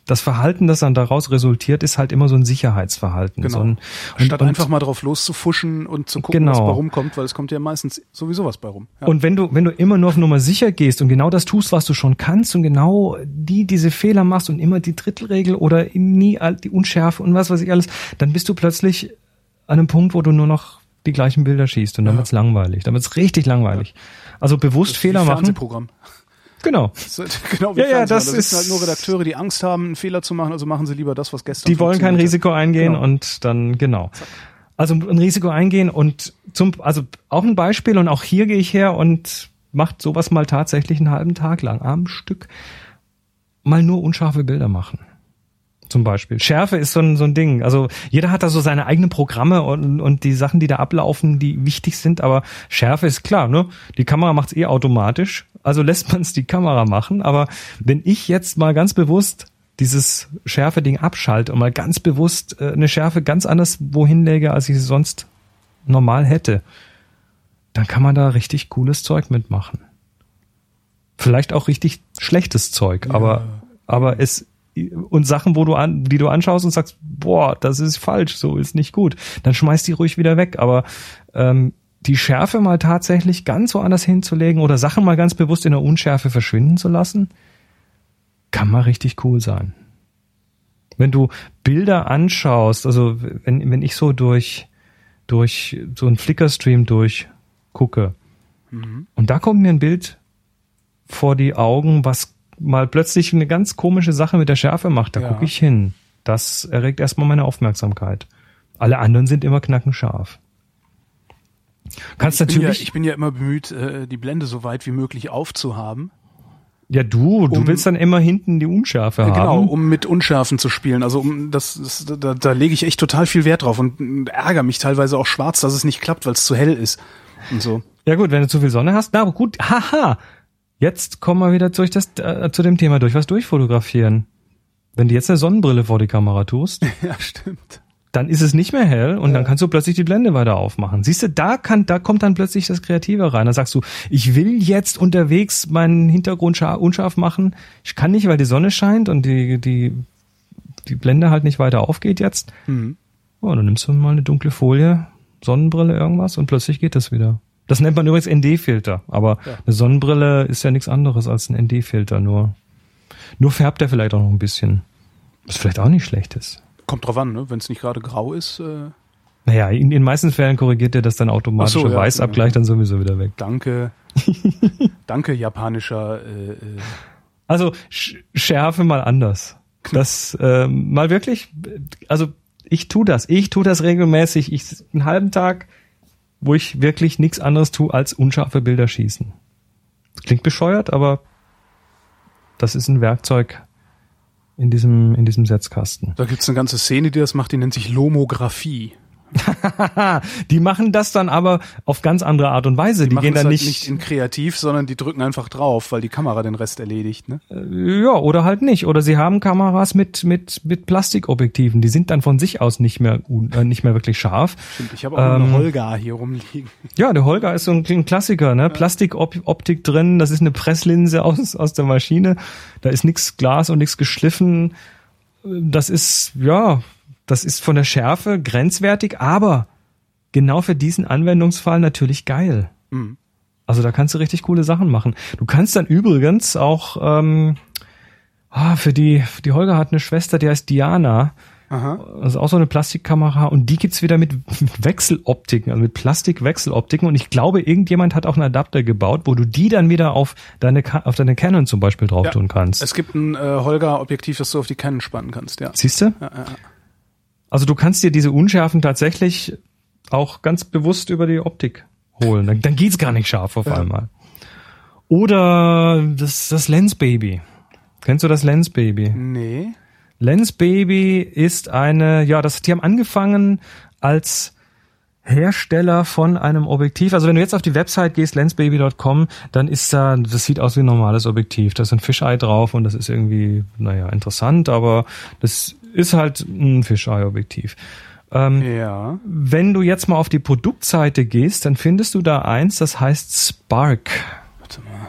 das Verhalten, das dann daraus resultiert, ist halt immer so ein Sicherheitsverhalten. Genau. So ein, Statt und, einfach mal drauf loszufuschen und zu gucken, was Genau. bei rumkommt, weil es kommt ja meistens sowieso was bei rum. Ja. Und wenn du, wenn du immer nur auf Nummer sicher gehst und genau das tust, was du schon kannst und genau die diese Fehler machst und immer die Drittelregel oder nie die Unschärfe und was weiß ich alles, dann bist du plötzlich an einem Punkt, wo du nur noch die gleichen Bilder schießt und dann Ja. wird's langweilig. Dann wird's richtig langweilig. Also bewusst Das ist wie Fehler machen. Fernsehprogramm. Genau. Das halt genau wie Ja, ja, das da sitzen ist- halt nur Redakteure, die Angst haben, einen Fehler zu machen, also machen sie lieber das, was gestern Die wollen kein. Risiko eingehen Genau. und dann genau. Also ein Risiko eingehen und zum also auch ein Beispiel und auch hier gehe ich her und macht sowas mal tatsächlich einen halben Tag lang am Stück mal nur unscharfe Bilder machen. Zum Beispiel. Schärfe ist so ein, so ein Ding. Also jeder hat da so seine eigenen Programme und, und die Sachen, die da ablaufen, die wichtig sind, aber Schärfe ist klar, ne? Die Kamera macht's eh automatisch, also lässt man es die Kamera machen. Aber wenn ich jetzt mal ganz bewusst dieses Schärfe-Ding abschalte und mal ganz bewusst äh, eine Schärfe ganz anders wohin lege, als ich sie sonst normal hätte, dann kann man da richtig cooles Zeug mitmachen. Vielleicht auch richtig schlechtes Zeug, aber, aber es, und Sachen, wo du an, die du anschaust und sagst, boah, das ist falsch, so ist nicht gut, dann schmeiß die ruhig wieder weg. Aber ähm, die Schärfe mal tatsächlich ganz woanders hinzulegen oder Sachen mal ganz bewusst in der Unschärfe verschwinden zu lassen, kann mal richtig cool sein. Wenn du Bilder anschaust, also wenn, wenn ich so durch, durch so einen Flickr-Stream durchgucke und da kommt mir ein Bild vor die Augen, was mal plötzlich eine ganz komische Sache mit der Schärfe macht, da Ja. gucke ich hin. Das erregt erstmal meine Aufmerksamkeit. Alle anderen sind immer knackenscharf. Kannst Ich bin, ja, natürlich, ich bin ja immer bemüht, äh, die Blende so weit wie möglich aufzuhaben. ja du, du um- willst dann immer hinten die Unschärfe Äh, haben. Genau, um mit Unschärfen zu spielen. Also um das, das da, da lege ich echt total viel Wert drauf und ärgere mich teilweise auch schwarz, dass es nicht klappt, weil es zu hell ist. Und so. Ja gut, wenn du zu viel Sonne hast, na gut, haha. Jetzt kommen wir wieder durch das, äh, zu dem Thema durch was durchfotografieren. Wenn du jetzt eine Sonnenbrille vor die Kamera tust, Ja, stimmt. dann ist es nicht mehr hell und dann kannst du plötzlich die Blende weiter aufmachen. Siehst du, da kann, da kommt dann plötzlich das Kreative rein. Da sagst du, ich will jetzt unterwegs meinen Hintergrund scharf, unscharf machen. Ich kann nicht, weil die Sonne scheint und die, die, die Blende halt nicht weiter aufgeht jetzt. Mhm. Oh, dann nimmst du mal eine dunkle Folie, Sonnenbrille, irgendwas und plötzlich geht das wieder. Das nennt man übrigens ND-Filter, aber Ja. eine Sonnenbrille ist ja nichts anderes als ein ND-Filter, nur, nur färbt er vielleicht auch noch ein bisschen. Was vielleicht auch nicht schlecht ist. Kommt drauf an, ne? wenn es nicht gerade grau ist. Äh, Naja, in den meisten Fällen korrigiert er das dann automatisch so, ja. Weißabgleich dann sowieso wieder weg. danke. danke, japanischer. Äh, äh, Also Sch Schärfe mal anders. Das ähm, mal wirklich, also ich tu das, ich tu das regelmäßig. Ich einen halben Tag, wo ich wirklich nichts anderes tu als unscharfe Bilder schießen. Klingt bescheuert, aber das ist ein Werkzeug in diesem in diesem Setzkasten. da gibt's eine ganze Szene, die das macht, die nennt sich Lomographie. die machen das dann aber auf ganz andere Art und Weise. Die, machen gehen dann halt nicht, nicht in kreativ, sondern die drücken einfach drauf, weil die Kamera den Rest erledigt. Ne? Ja, oder halt nicht. Oder sie haben Kameras mit, mit, mit Plastikobjektiven. Die sind dann von sich aus nicht mehr, äh, nicht mehr wirklich scharf. Stimmt, ich habe auch Ähm, eine Holga hier rumliegen. Ja, der Holger ist so ein, ein Klassiker, ne? Plastikoptik drin, das ist eine Presslinse aus, aus der Maschine. Da ist nix Glas und nichts geschliffen. Das ist, ja, das ist von der Schärfe grenzwertig, aber genau für diesen Anwendungsfall natürlich geil. Mhm. Also da kannst du richtig coole Sachen machen. Du kannst dann übrigens auch ähm, ah, für die die Holger hat eine Schwester, die heißt Diana. Aha. Das ist auch so eine Plastikkamera und die gibt's wieder mit, Wechseloptiken, also mit Plastikwechseloptiken. Und ich glaube, irgendjemand hat auch einen Adapter gebaut, wo du die dann wieder auf deine auf deine Canon zum Beispiel drauf Ja, tun kannst. Es gibt ein äh, Holga-Objektiv, das du auf die Canon spannen kannst, ja. Siehst du? ja, ja. Also du kannst dir diese Unschärfen tatsächlich auch ganz bewusst über die Optik holen. Dann, dann geht's gar nicht scharf auf einmal. Oder das, das Lens Baby. Kennst du das Lens Baby? Nee. Lens Baby ist eine, ja, das, die haben angefangen als Hersteller von einem Objektiv. Also wenn du jetzt auf die Website gehst, lensbaby.com, dann ist da, das sieht aus wie ein normales Objektiv. Da ist ein Fisheye drauf und das ist irgendwie, naja, interessant, aber das ist halt ein Fisheye-Objektiv. Ähm, Ja. wenn du jetzt mal auf die Produktseite gehst, dann findest du da eins, das heißt Spark. Warte mal.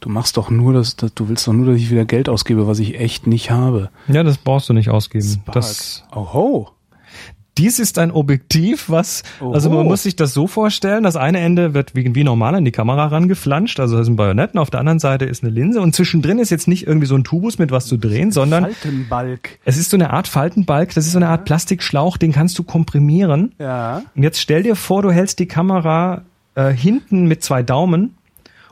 Du machst doch nur das, das, du willst doch nur, dass ich wieder Geld ausgebe, was ich echt nicht habe. Ja, das brauchst du nicht ausgeben. Spark. Das, Oho. Dies ist ein Objektiv, was, also man Oho. muss sich das so vorstellen, das eine Ende wird wie, wie normal an die Kamera rangeflanscht, also das ist ein Bajonett und auf der anderen Seite ist eine Linse und zwischendrin ist jetzt nicht irgendwie so ein Tubus mit was zu drehen, sondern Faltenbalg. es ist so eine Art Faltenbalg, das ist so eine Art Plastikschlauch, den kannst du komprimieren. Ja. Und jetzt stell dir vor, du hältst die Kamera äh, hinten mit zwei Daumen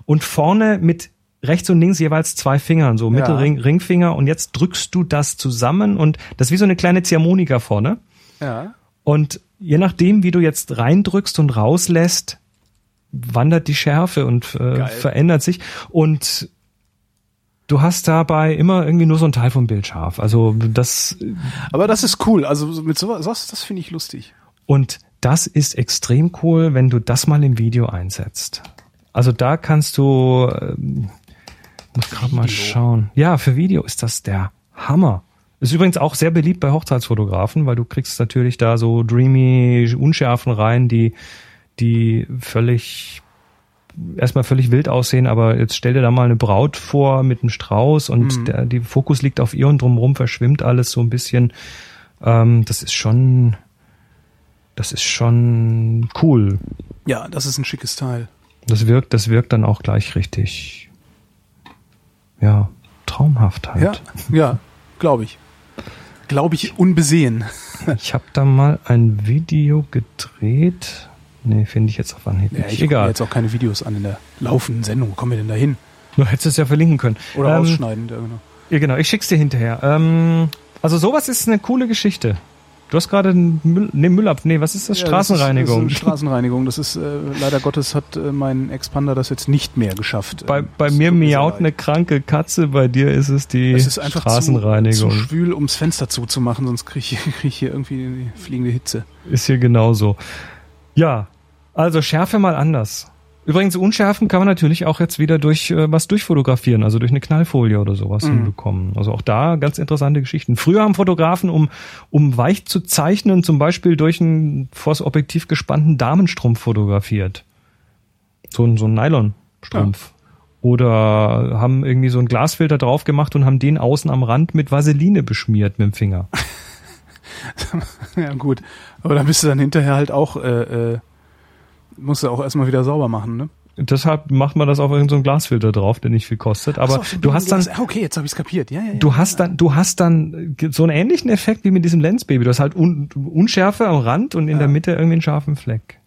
und vorne mit rechts und links jeweils zwei Fingern, so Mittelring, Ringfinger und jetzt drückst du das zusammen und das ist wie so eine kleine Ziehharmonika vorne. Ja. Und je nachdem, wie du jetzt reindrückst und rauslässt, wandert die Schärfe und äh, verändert sich. Und du hast dabei immer irgendwie nur so ein Teil vom Bild scharf. Also das Aber das ist cool. Also so mit sowas, das, das finde ich lustig. und das ist extrem cool, wenn du das mal im Video einsetzt. Also da kannst du, ähm, muss gerade mal schauen. Ja, für Video ist das der Hammer. Ist übrigens auch sehr beliebt bei Hochzeitsfotografen, weil du kriegst natürlich da so dreamy Unschärfen rein, die, die völlig, erstmal völlig wild aussehen, aber jetzt stell dir da mal eine Braut vor mit einem Strauß und der, die Fokus liegt auf ihr und drumherum verschwimmt alles so ein bisschen. Ähm, das ist schon, das ist schon cool. Ja, das ist ein schickes Teil. Das wirkt, das wirkt dann auch gleich richtig, ja, traumhaft halt. Ja, ja, glaube ich. Glaube ich unbesehen. Ich habe da mal ein Video gedreht. Nee, finde ich jetzt auf Anhieb Ja, ich Egal. jetzt auch keine Videos an in der laufenden Sendung. Wo kommen wir denn da hin? Du hättest es ja verlinken können. Oder ähm, ausschneiden. Ja, genau. Ja, genau. Ich schick's dir hinterher. Ähm, also sowas ist eine coole Geschichte. Du hast gerade einen Müll, nee, Müll ab. Nee, was ist das? Ja, Straßenreinigung. Das ist, das ist Straßenreinigung. Das ist, äh, leider Gottes hat äh, mein Expander das jetzt nicht mehr geschafft. bei, Ähm, bei mir miaut eine kranke Katze, bei dir ist es die Es ist einfach zu, Straßenreinigung. zu schwül, ums Fenster zuzumachen, sonst kriege ich, krieg ich hier irgendwie die fliegende Hitze. Ist hier genauso. Ja, also Schärfe mal anders. Übrigens, Unschärfen kann man natürlich auch jetzt wieder durch äh, was durchfotografieren, also durch eine Knallfolie oder sowas Mhm. hinbekommen. Also auch da ganz interessante Geschichten. Früher haben Fotografen, um, um weich zu zeichnen, zum Beispiel durch einen vors Objektiv gespannten Damenstrumpf fotografiert. So ein, so ein Nylonstrumpf. Oder haben irgendwie so einen Glasfilter drauf gemacht und haben den außen am Rand mit Vaseline beschmiert mit dem Finger. Ja, gut. Aber da bist du dann hinterher halt auch, äh, äh, musst du auch erstmal wieder sauber machen, ne? Deshalb macht man das auf irgendeinen so Glasfilter drauf, der nicht viel kostet. Aber so, du hast dann, Ah, Okay, jetzt habe ich es kapiert. Ja, ja, ja. du hast dann, du hast dann so einen ähnlichen Effekt wie mit diesem Lensbaby. Du hast halt Un Unschärfe am Rand und in Ja. der Mitte irgendwie einen scharfen Fleck.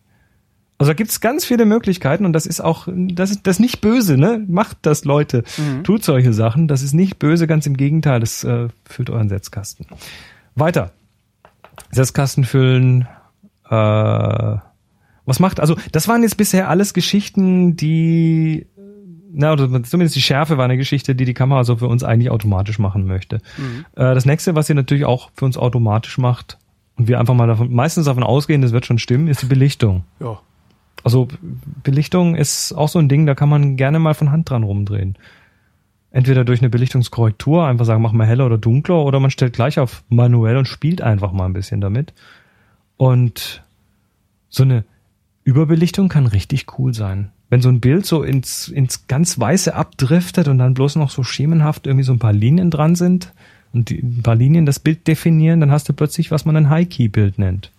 Also da gibt's ganz viele Möglichkeiten und das ist auch, das ist das ist nicht böse, ne? Macht das, Leute. Mhm. Tut solche Sachen. Das ist nicht böse, ganz im Gegenteil. Das äh, füllt euren Setzkasten. Weiter. Setzkasten füllen. Äh, was macht, also das waren jetzt bisher alles Geschichten, die, na, oder zumindest die Schärfe war eine Geschichte, die die Kamera so für uns eigentlich automatisch machen möchte. Äh, das nächste, was sie natürlich auch für uns automatisch macht, und wir einfach mal davon, meistens davon ausgehen, das wird schon stimmen, ist die Belichtung. Ja. Also Belichtung ist auch so ein Ding, da kann man gerne mal von Hand dran rumdrehen. Entweder durch eine Belichtungskorrektur, einfach sagen, mach mal heller oder dunkler, oder man stellt gleich auf manuell und spielt einfach mal ein bisschen damit. Und so eine Überbelichtung kann richtig cool sein. Wenn so ein Bild so ins, ins ganz Weiße abdriftet und dann bloß noch so schemenhaft irgendwie so ein paar Linien dran sind und die, ein paar Linien das Bild definieren, dann hast du plötzlich, was man ein High-Key-Bild nennt.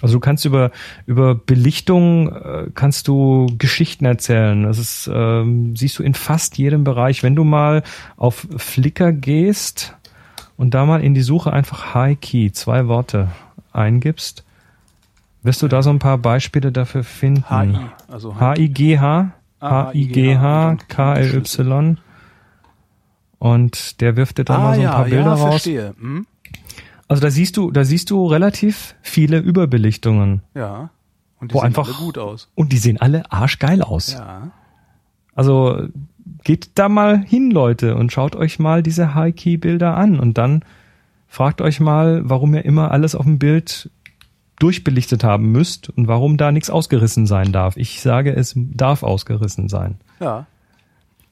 Also du kannst über über Belichtung äh, kannst du Geschichten erzählen. Das ist ähm, siehst du in fast jedem Bereich. Wenn du mal auf Flickr gehst und da mal in die Suche einfach High Key zwei Worte eingibst, wirst du da so ein paar Beispiele dafür finden. HI. Also H I G H H I G H K L Y und der wirft dir dann mal so ein paar Bilder Ah, ja, raus. verstehe. Hm? Also da siehst du, da siehst du relativ viele Überbelichtungen. Ja. Und die sehen einfach- alle gut aus. Und die sehen alle arschgeil aus. Ja. Also geht da mal hin, Leute, und schaut euch mal diese High-Key-Bilder an und dann fragt euch mal, warum ihr immer alles auf dem Bild durchbelichtet haben müsst und warum da nichts ausgerissen sein darf. Ich sage, es darf ausgerissen sein. Ja.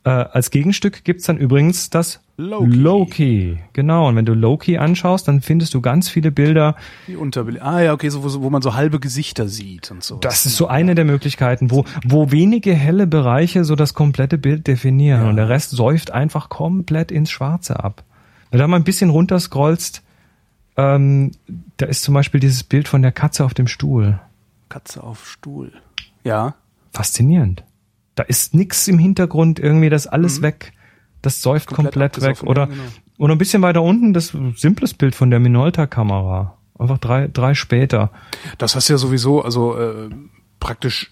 Äh, als Gegenstück gibt's dann übrigens das Low-Key. Low-Key. Genau, und wenn du Low-Key anschaust, dann findest du ganz viele Bilder. Die Unterbild. Ah ja, okay, so, wo, wo man so halbe Gesichter sieht und so. Das ist so eine der Möglichkeiten, wo, wo wenige helle Bereiche so das komplette Bild definieren und der Rest säuft einfach komplett ins Schwarze ab. Wenn du da mal ein bisschen runterscrollst, ähm, da ist zum Beispiel dieses Bild von der Katze auf dem Stuhl. Katze auf Stuhl. Ja. Faszinierend. Da ist nix im Hintergrund irgendwie, das alles weg. Das säuft Komplett komplett, weg. Oder, genau. oder ein bisschen weiter unten das simples Bild von der Minolta-Kamera. Einfach drei, drei später. Das hast du ja sowieso, also äh, praktisch,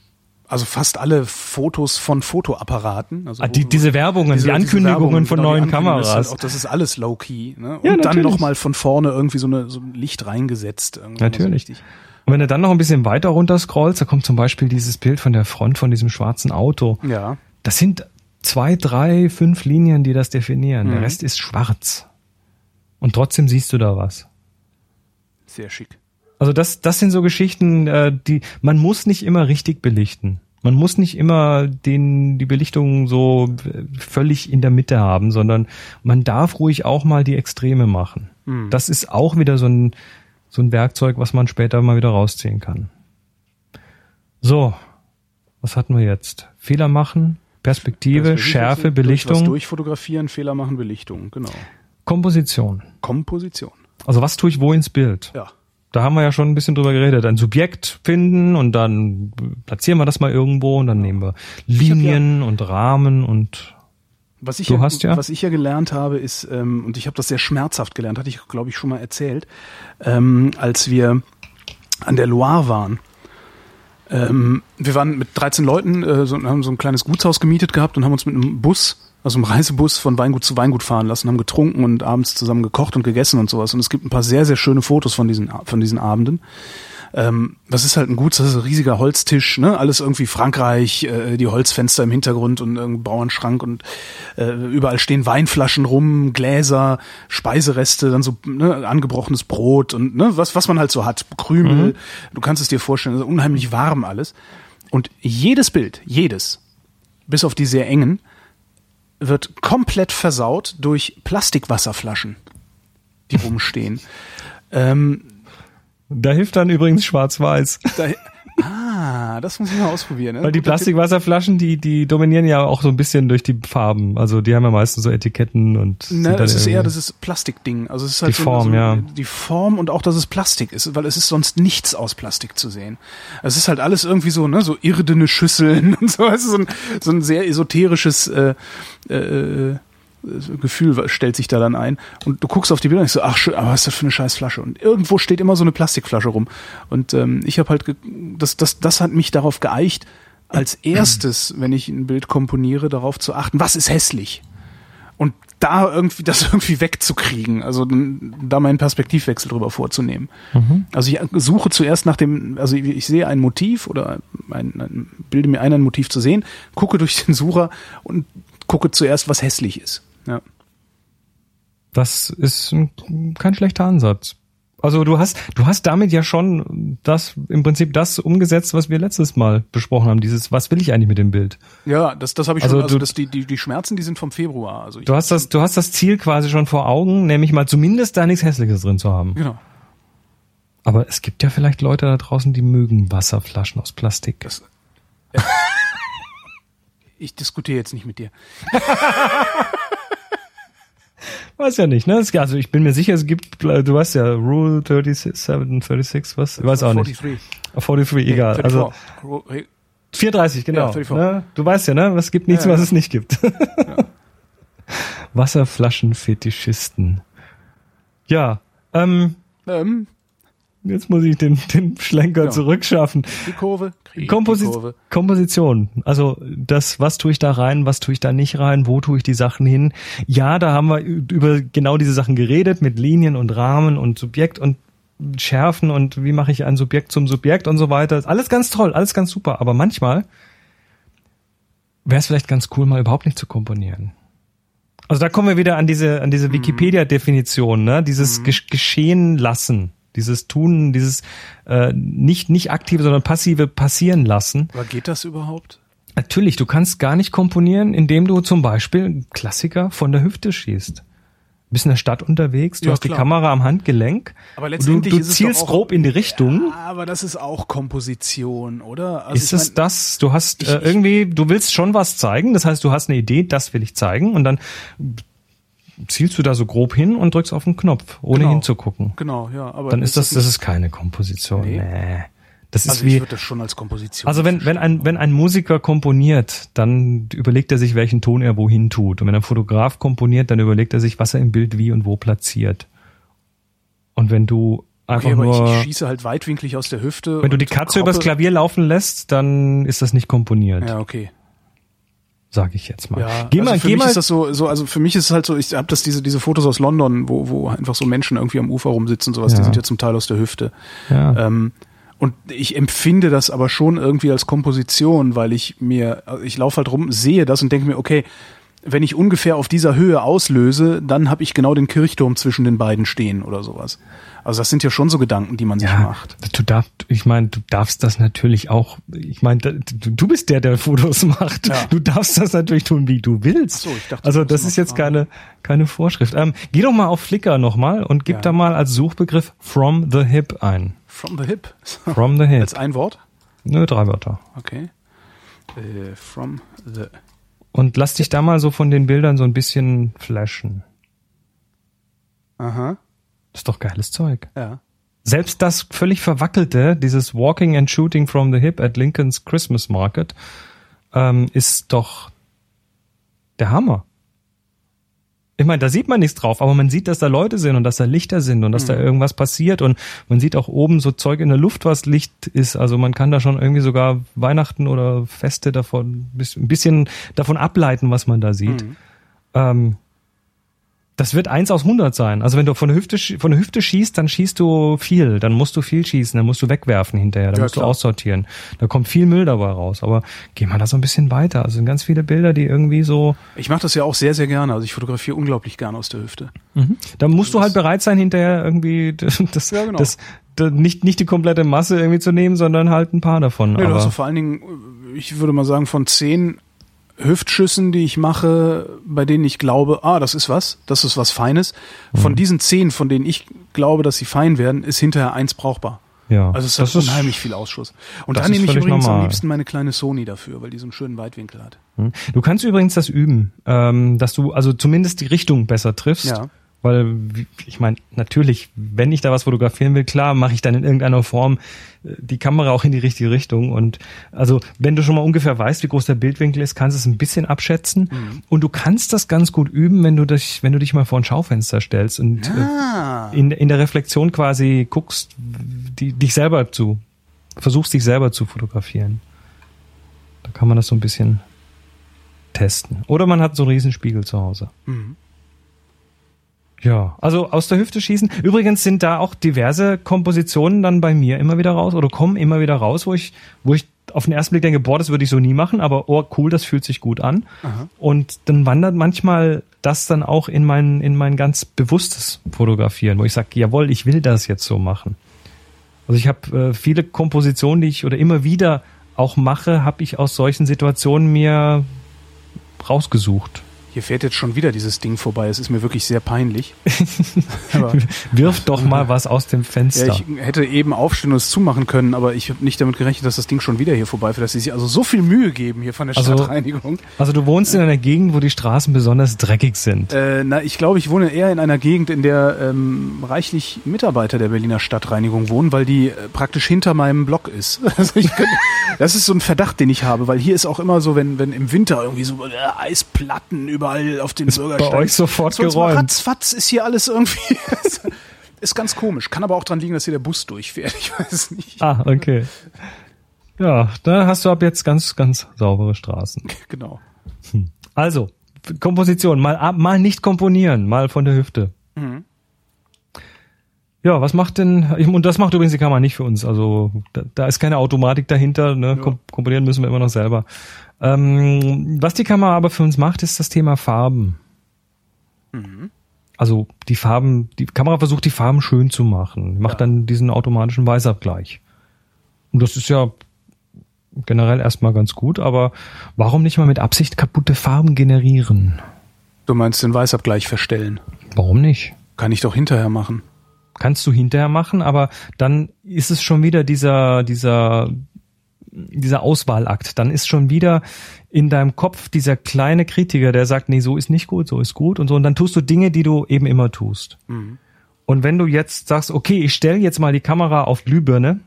also fast alle Fotos von Fotoapparaten. Also Ah, die, diese Werbungen, diese- die diese Ankündigungen Werbungen, von genau, neuen Ankündigungen, Kameras. halt auch, das ist alles low-key. Ne? Und Ja, dann nochmal von vorne irgendwie so, eine, so ein Licht reingesetzt. so Natürlich. richtig. Und wenn du dann noch ein bisschen weiter runter scrollst, da kommt zum Beispiel dieses Bild von der Front von diesem schwarzen Auto. Ja. Das sind zwei, drei, fünf Linien, die das definieren. Mhm. Der Rest ist schwarz. Und trotzdem siehst du da was. Sehr schick. Also das, das sind so Geschichten, äh, die man muss nicht immer richtig belichten. Man muss nicht immer den die Belichtung so äh, völlig in der Mitte haben, sondern man darf ruhig auch mal die Extreme machen. Mhm. Das ist auch wieder so ein so ein Werkzeug, was man später mal wieder rausziehen kann. So, was hatten wir jetzt? Fehler machen, Perspektive, Das Schärfe, durch Belichtung, durchfotografieren, Fehler machen, Belichtung. Genau. Komposition. Komposition. Also was tue ich wo ins Bild? Ja. Da haben wir ja schon ein bisschen drüber geredet. Ein Subjekt finden und dann platzieren wir das mal irgendwo und dann nehmen wir Linien und Rahmen und Was ich, Du ja, hast ja- was ich ja gelernt habe, ist, ähm, und ich habe das sehr schmerzhaft gelernt, hatte ich, glaube ich, schon mal erzählt, ähm, als wir an der Loire waren. Ähm, wir waren mit 13 Leuten, äh, so, haben so ein kleines Gutshaus gemietet gehabt und haben uns mit einem Bus, also einem Reisebus von Weingut zu Weingut fahren lassen, haben getrunken und abends zusammen gekocht und gegessen und sowas. Und es gibt ein paar sehr, sehr schöne Fotos von diesen, von diesen Abenden. Ähm, das ist halt ein Guts, das ist ein riesiger Holztisch, ne? Alles irgendwie Frankreich, äh, die Holzfenster im Hintergrund und irgendein Bauernschrank und äh, überall stehen Weinflaschen rum, Gläser, Speisereste, dann so ne, angebrochenes Brot und ne, was, was man halt so hat, Krümel. Du kannst es dir vorstellen, unheimlich warm alles. Und jedes Bild, jedes, bis auf die sehr engen, wird komplett versaut durch Plastikwasserflaschen, die rumstehen. ähm, da hilft dann übrigens Schwarz-Weiß. da, ah, das muss ich mal ausprobieren. Ne? Weil die. Plastikwasserflaschen, die, die dominieren ja auch so ein bisschen durch die Farben. Also die haben ja meistens so Etiketten und Ne, dann es ist eher das ist Plastikding. Also es ist halt Die so, Form, so, ja. Die Form und auch, dass es Plastik ist, weil es ist sonst nichts aus Plastik zu sehen. Es ist halt alles irgendwie so, ne, so irdene Schüsseln und so. Es ist so ein, so ein sehr esoterisches äh, äh, Gefühl stellt sich da dann ein. Und du guckst auf die Bilder und ich so, ach schön, aber was ist das für eine scheiß Flasche? Und irgendwo steht immer so eine Plastikflasche rum. Und ähm, ich habe halt, das, das, das hat mich darauf geeicht, als erstes, wenn ich ein Bild komponiere, darauf zu achten, was ist hässlich? und da irgendwie das irgendwie wegzukriegen, also da meinen Perspektivwechsel drüber vorzunehmen. Also ich suche zuerst nach dem, also ich, ich sehe ein Motiv oder ein, ein, bilde mir ein, ein Motiv zu sehen, gucke durch den Sucher und gucke zuerst, was hässlich ist. Ja. Das ist ein, kein schlechter Ansatz. Also du hast, du hast damit ja schon das, im Prinzip das umgesetzt, was wir letztes Mal besprochen haben. Dieses, was will ich eigentlich mit dem Bild? Ja, das, das habe ich Also schon, also du- das, die, die, die Schmerzen, die sind vom Februar. Also Du hast das, du hast das Ziel quasi schon vor Augen, nämlich mal zumindest da nichts Hässliches drin zu haben. genau. Aber es gibt ja vielleicht Leute da draußen, die mögen Wasserflaschen aus Plastik. Das, ich diskutiere jetzt nicht mit dir. Weiß ja nicht, ne? Also ich bin mir sicher, es gibt, du weißt ja, Rule 37, 36, was? Ich weiß auch nicht. 43. 43, egal. Also 34. 34, genau. Ja, 34. Ne? Du weißt ja, ne? Es gibt nichts, Ja, was es nicht gibt. Wasserflaschenfetischisten. Ja, ähm, Ähm, Jetzt muss ich den, den Schlenker Ja. zurückschaffen. Die Kurve, krieg Komposi die Kurve. Komposition. Also das, was tue ich da rein, was tue ich da nicht rein, wo tue ich die Sachen hin. Ja, da haben wir über genau diese Sachen geredet, mit Linien und Rahmen und Subjekt und Schärfen und wie mache ich ein Subjekt zum Subjekt und so weiter. Alles ganz toll, alles ganz super. Aber manchmal wäre es vielleicht ganz cool, mal überhaupt nicht zu komponieren. Also da kommen wir wieder an diese, an diese Wikipedia-Definition, ne? Dieses Gesch Geschehen lassen. Dieses Tun, dieses äh, nicht, nicht aktive, sondern passive passieren lassen. Aber geht das überhaupt? Natürlich, du kannst gar nicht komponieren, indem du zum Beispiel Klassiker von der Hüfte schießt. Du bist in der Stadt unterwegs, du Ja, hast die klar. Kamera am Handgelenk. Aber und letztendlich du, du zielst auch- grob in die Richtung. Ja, aber das ist auch Komposition, oder? Also ist es mein, das? Du hast ich- äh, irgendwie, du willst schon was zeigen, das heißt, du hast eine Idee, das will ich zeigen und dann zielst du da so grob hin und drückst auf den Knopf, ohne Genau. hinzugucken. Genau, ja. Aber Dann ist das, das ist keine Komposition. Nee. Nee. Das ist Also ich wie, würde das schon als Komposition. also wenn, wenn ein, wenn ein Musiker komponiert, dann überlegt er sich, welchen Ton er wohin tut. Und wenn ein Fotograf komponiert, dann überlegt er sich, was er im Bild wie und wo platziert. Und wenn du einfach okay, aber nur, ich, ich schieße halt weitwinklig aus der Hüfte. wenn du die Katze kroppe- übers Klavier laufen lässt, dann ist das nicht komponiert, Ja, okay. Sage ich jetzt mal. Ja, geh also mal, für geh mich mal. ist das so, so, also für mich ist es halt so, ich habe das diese diese Fotos aus London, wo wo einfach so Menschen irgendwie am Ufer rumsitzen, sowas, Ja. die sind ja zum Teil aus der Hüfte. ja. Ähm, und ich empfinde das aber schon irgendwie als Komposition, weil ich mir, also ich laufe halt rum, sehe das und denke mir, okay, wenn ich ungefähr auf dieser Höhe auslöse, dann habe ich genau den Kirchturm zwischen den beiden stehen oder sowas. Also das sind ja schon so Gedanken, die man sich ja, macht. du darfst, ich meine, du darfst das natürlich auch. Ich meine, du, bist der, der Fotos macht. Ja. Du darfst das natürlich tun, wie du willst. So, ich dachte, also das ist jetzt fragen. keine keine Vorschrift. Ähm, geh doch mal auf Flickr nochmal und gib Ja. da mal als Suchbegriff From the Hip ein. From the hip. From the Hip. Als ein Wort? Nö, drei Wörter. Okay. Äh, from the Und lass dich da mal so von den Bildern so ein bisschen flashen. Aha. Das ist doch geiles Zeug. Ja. Selbst das völlig verwackelte, dieses Walking and Shooting from the Hip at Lincoln's Christmas Market, ähm, ist doch der Hammer. Ich meine, da sieht man nichts drauf, aber man sieht, dass da Leute sind und dass da Lichter sind und dass da irgendwas passiert und man sieht auch oben so Zeug in der Luft, was Licht ist. Also man kann da schon irgendwie sogar Weihnachten oder Feste davon, ein bisschen davon ableiten, was man da sieht. Ähm, das wird eins aus 100 sein. Also wenn du von der Hüfte von der Hüfte schießt, dann schießt du viel, dann musst du viel schießen, dann musst du wegwerfen hinterher, dann Ja, musst klar. du aussortieren. Da kommt viel Müll dabei raus. Aber geh mal da so ein bisschen weiter. Also sind ganz viele Bilder, die irgendwie so. Ich mache das ja auch sehr, sehr gerne. Also ich fotografiere unglaublich gerne aus der Hüfte. Da musst du halt bereit sein, hinterher irgendwie das, Ja, genau. das, das nicht nicht die komplette Masse irgendwie zu nehmen, sondern halt ein paar davon. Nee, du Aber doch vor allen Dingen, ich würde mal sagen, von zehn Hüftschüssen, die ich mache, bei denen ich glaube, ah, das ist was, das ist was Feines. Von Mhm. diesen zehn, von denen ich glaube, dass sie fein werden, ist hinterher eins brauchbar. ja, Also es das hat ist unheimlich viel Ausschuss. Und da ist nehme ich übrigens am normal. liebsten meine kleine Sony dafür, weil die so einen schönen Weitwinkel hat. Hm. Du kannst übrigens das üben, ähm, dass du also zumindest die Richtung besser triffst. Ja. Weil, ich meine, natürlich, wenn ich da was fotografieren will, klar, mache ich dann in irgendeiner Form äh, die Kamera auch in die richtige Richtung. Und also, wenn du schon mal ungefähr weißt, wie groß der Bildwinkel ist, kannst du es ein bisschen abschätzen. Mhm. Und du kannst das ganz gut üben, wenn du dich, wenn du dich mal vor ein Schaufenster stellst und Ah. äh, in, in der Reflexion quasi guckst, die, dich selber zu, versuchst dich selber zu fotografieren. Da kann man das so ein bisschen testen. Oder man hat so einen Riesenspiegel zu Hause. Mhm. Ja, also aus der Hüfte schießen. Übrigens sind da auch diverse Kompositionen dann bei mir immer wieder raus oder kommen immer wieder raus, wo ich, wo ich auf den ersten Blick denke, boah, das würde ich so nie machen, aber oh, cool, das fühlt sich gut an. Und dann wandert manchmal das dann auch in mein, in mein ganz bewusstes Fotografieren, wo ich sage, jawohl, ich will das jetzt so machen. Also ich habe äh, viele Kompositionen, die ich oder immer wieder auch mache, habe ich aus solchen Situationen mir rausgesucht. Hier fährt jetzt schon wieder dieses Ding vorbei. Es ist mir wirklich sehr peinlich. Wirf doch mal was aus dem Fenster. ja, ich hätte eben aufstehen und es zumachen können, aber ich habe nicht damit gerechnet, dass das Ding schon wieder hier vorbeifährt, dass sie sich also so viel Mühe geben hier von der Also- Stadtreinigung. Also du wohnst in einer Gegend, wo die Straßen besonders dreckig sind. Äh, na, ich glaube, ich wohne eher in einer Gegend, in der ähm, reichlich Mitarbeiter der Berliner Stadtreinigung wohnen, weil die äh, praktisch hinter meinem Block ist. Also könnte, das ist so ein Verdacht, den ich habe, weil hier ist auch immer so, wenn, wenn im Winter irgendwie so äh, Eisplatten überall auf den Ist bei Bürgersteigen. euch sofort Sonst geräumt. ratzfatz ist hier alles irgendwie. Ist ganz komisch. Kann aber auch dran liegen, dass hier der Bus durchfährt. Ich weiß es nicht. Ah, okay. Ja, da hast du ab jetzt ganz, ganz saubere Straßen. Genau. Also, Komposition, mal, mal nicht komponieren, mal von der Hüfte. Mhm. Ja, was macht denn, ich, und das macht übrigens die Kamera nicht für uns, also da, da ist keine Automatik dahinter, ne? Kom komponieren müssen wir immer noch selber. Ähm, was die Kamera aber für uns macht, ist das Thema Farben. Also die Farben, die Kamera versucht die Farben schön zu machen, macht Ja. dann diesen automatischen Weißabgleich. Und das ist ja generell erstmal ganz gut, aber warum nicht mal mit Absicht kaputte Farben generieren? Du meinst den Weißabgleich verstellen. Warum nicht? Kann ich doch hinterher machen. Kannst du hinterher machen, aber dann ist es schon wieder dieser, dieser, dieser Auswahlakt. Dann ist schon wieder in deinem Kopf dieser kleine Kritiker, der sagt, nee, so ist nicht gut, so ist gut und so. Und dann tust du Dinge, die du eben immer tust. Und wenn du jetzt sagst, okay, ich stelle jetzt mal die Kamera auf Glühbirne,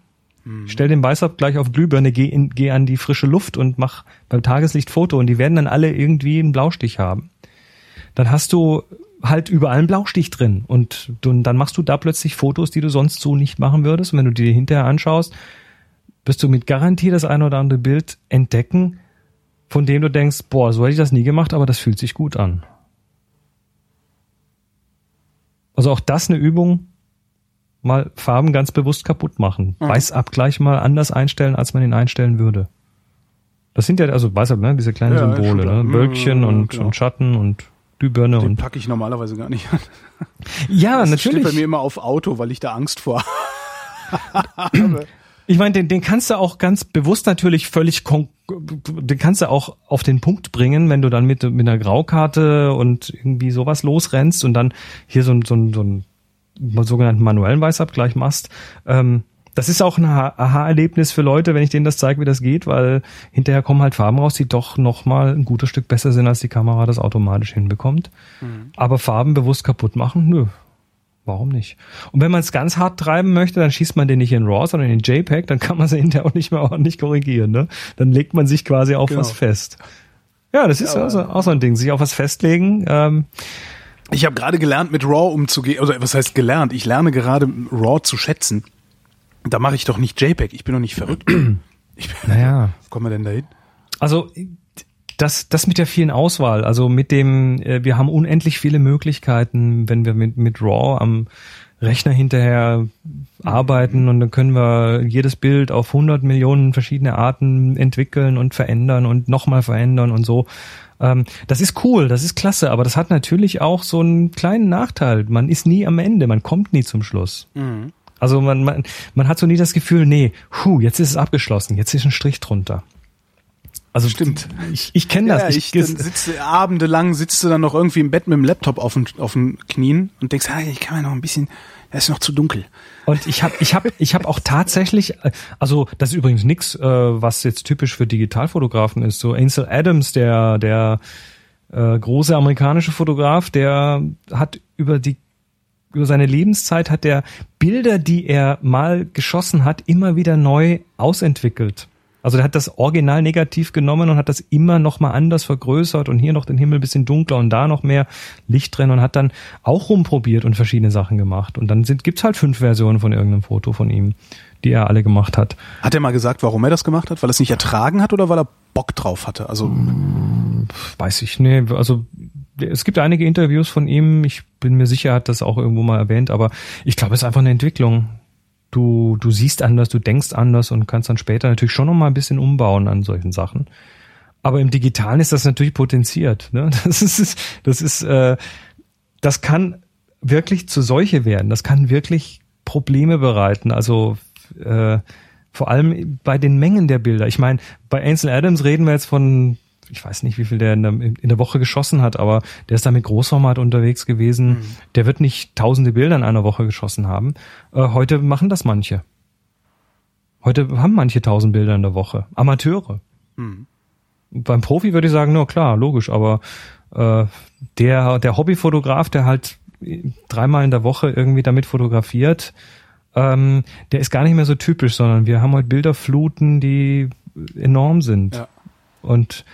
stell den Weißabgleich auf Glühbirne, geh, in, geh an die frische Luft und mach beim Tageslicht Foto und die werden dann alle irgendwie einen Blaustich haben. Dann hast du halt überall einen Blaustich drin und du, dann machst du da plötzlich Fotos, die du sonst so nicht machen würdest. Und wenn du die dir hinterher anschaust, wirst du mit Garantie das ein oder andere Bild entdecken, von dem du denkst, boah, so hätte ich das nie gemacht, aber das fühlt sich gut an. Also auch das eine Übung, mal Farben ganz bewusst kaputt machen. Weißabgleich mal anders einstellen, als man ihn einstellen würde. Das sind ja, also Weißab, ne, diese kleinen Ja, Symbole, ne? Wölkchen Ja, und, genau. und Schatten und Glühbirne Den und packe ich normalerweise gar nicht an. ja, Das steht bei mir natürlich. immer auf Auto, weil ich da Angst vor habe. Ich meine, den, den kannst du auch ganz bewusst natürlich völlig, den kannst du auch auf den Punkt bringen, wenn du dann mit, mit einer Graukarte und irgendwie sowas losrennst und dann hier so so so ein sogenannten manuellen Weißabgleich machst. Ähm, das ist auch ein Aha- Aha-Erlebnis für Leute, wenn ich denen das zeige, wie das geht, weil hinterher kommen halt Farben raus, die doch noch mal ein gutes Stück besser sind, als die Kamera das automatisch hinbekommt. Aber Farben bewusst kaputt machen, nö, Warum nicht? Und wenn man es ganz hart treiben möchte, dann schießt man den nicht in RAW, sondern in JPEG, dann kann man sie hinterher auch nicht mehr ordentlich korrigieren. Ne? Dann legt man sich quasi auf Genau. was fest. Ja, das ist Ja, also auch so ein Ding, sich auf was festlegen. Ähm, Ich habe gerade gelernt, mit RAW umzugehen. Oder was heißt gelernt? Ich lerne gerade RAW zu schätzen. Da mache ich doch nicht JPEG. Ich bin doch nicht verrückt. Ich bin, naja, Wo kommen wir denn da hin? also das, das mit der vielen Auswahl, also mit dem, äh, wir haben unendlich viele Möglichkeiten, wenn wir mit, mit RAW am Rechner hinterher arbeiten und dann können wir jedes Bild auf 100 Millionen verschiedene Arten entwickeln und verändern und nochmal verändern und so. Ähm, das ist cool, das ist klasse, aber das hat natürlich auch so einen kleinen Nachteil. Man ist nie am Ende, man kommt nie zum Schluss. Also man, man, man hat so nie das Gefühl, nee, hu, jetzt ist es abgeschlossen, jetzt ist ein Strich drunter. Also Stimmt. Ich, ich kenne das. Ja, ich, dann sitzt du abendelang, sitzt du dann noch irgendwie im Bett mit dem Laptop auf den, auf den Knien und denkst, ah, ich kann mir noch ein bisschen, es ist noch zu dunkel. Und ich habe ich hab, ich hab auch tatsächlich, äh, also das ist übrigens nix, äh, was jetzt typisch für Digitalfotografen ist. So Ansel Adams, der der äh, große amerikanische Fotograf, der hat über die über seine Lebenszeit hat er Bilder, die er mal geschossen hat, immer wieder neu ausentwickelt. Also der hat das Original negativ genommen und hat das immer noch mal anders vergrößert und hier noch den Himmel ein bisschen dunkler und da noch mehr Licht drin und hat dann auch rumprobiert und verschiedene Sachen gemacht. Und dann sind, gibt's halt fünf Versionen von irgendeinem Foto von ihm, die er alle gemacht hat. Hat er mal gesagt, warum er das gemacht hat? Weil er es nicht ertragen hat oder weil er Bock drauf hatte? Also, Weiß ich, nee, also es gibt einige Interviews von ihm, ich bin mir sicher, er hat das auch irgendwo mal erwähnt, aber ich glaube, es ist einfach eine Entwicklung. Du, du siehst anders, du denkst anders und kannst dann später natürlich schon noch mal ein bisschen umbauen an solchen Sachen. Aber im Digitalen ist das natürlich potenziert. Ne? Das ist, das ist, äh, das kann wirklich zu Seuche werden. Das kann wirklich Probleme bereiten. Also äh, vor allem bei den Mengen der Bilder. Ich meine, bei Ansel Adams reden wir jetzt von, ich weiß nicht, wie viel der in der, in der Woche geschossen hat, aber der ist da mit Großformat unterwegs gewesen. Der wird nicht tausende Bilder in einer Woche geschossen haben. Äh, heute machen das manche. Heute haben manche tausend Bilder in der Woche. Amateure. Beim Profi würde ich sagen, na klar, logisch, aber äh, der, der Hobbyfotograf, der halt dreimal in der Woche irgendwie damit fotografiert, ähm, der ist gar nicht mehr so typisch, sondern wir haben heute Bilderfluten, die enorm sind. Ja. Und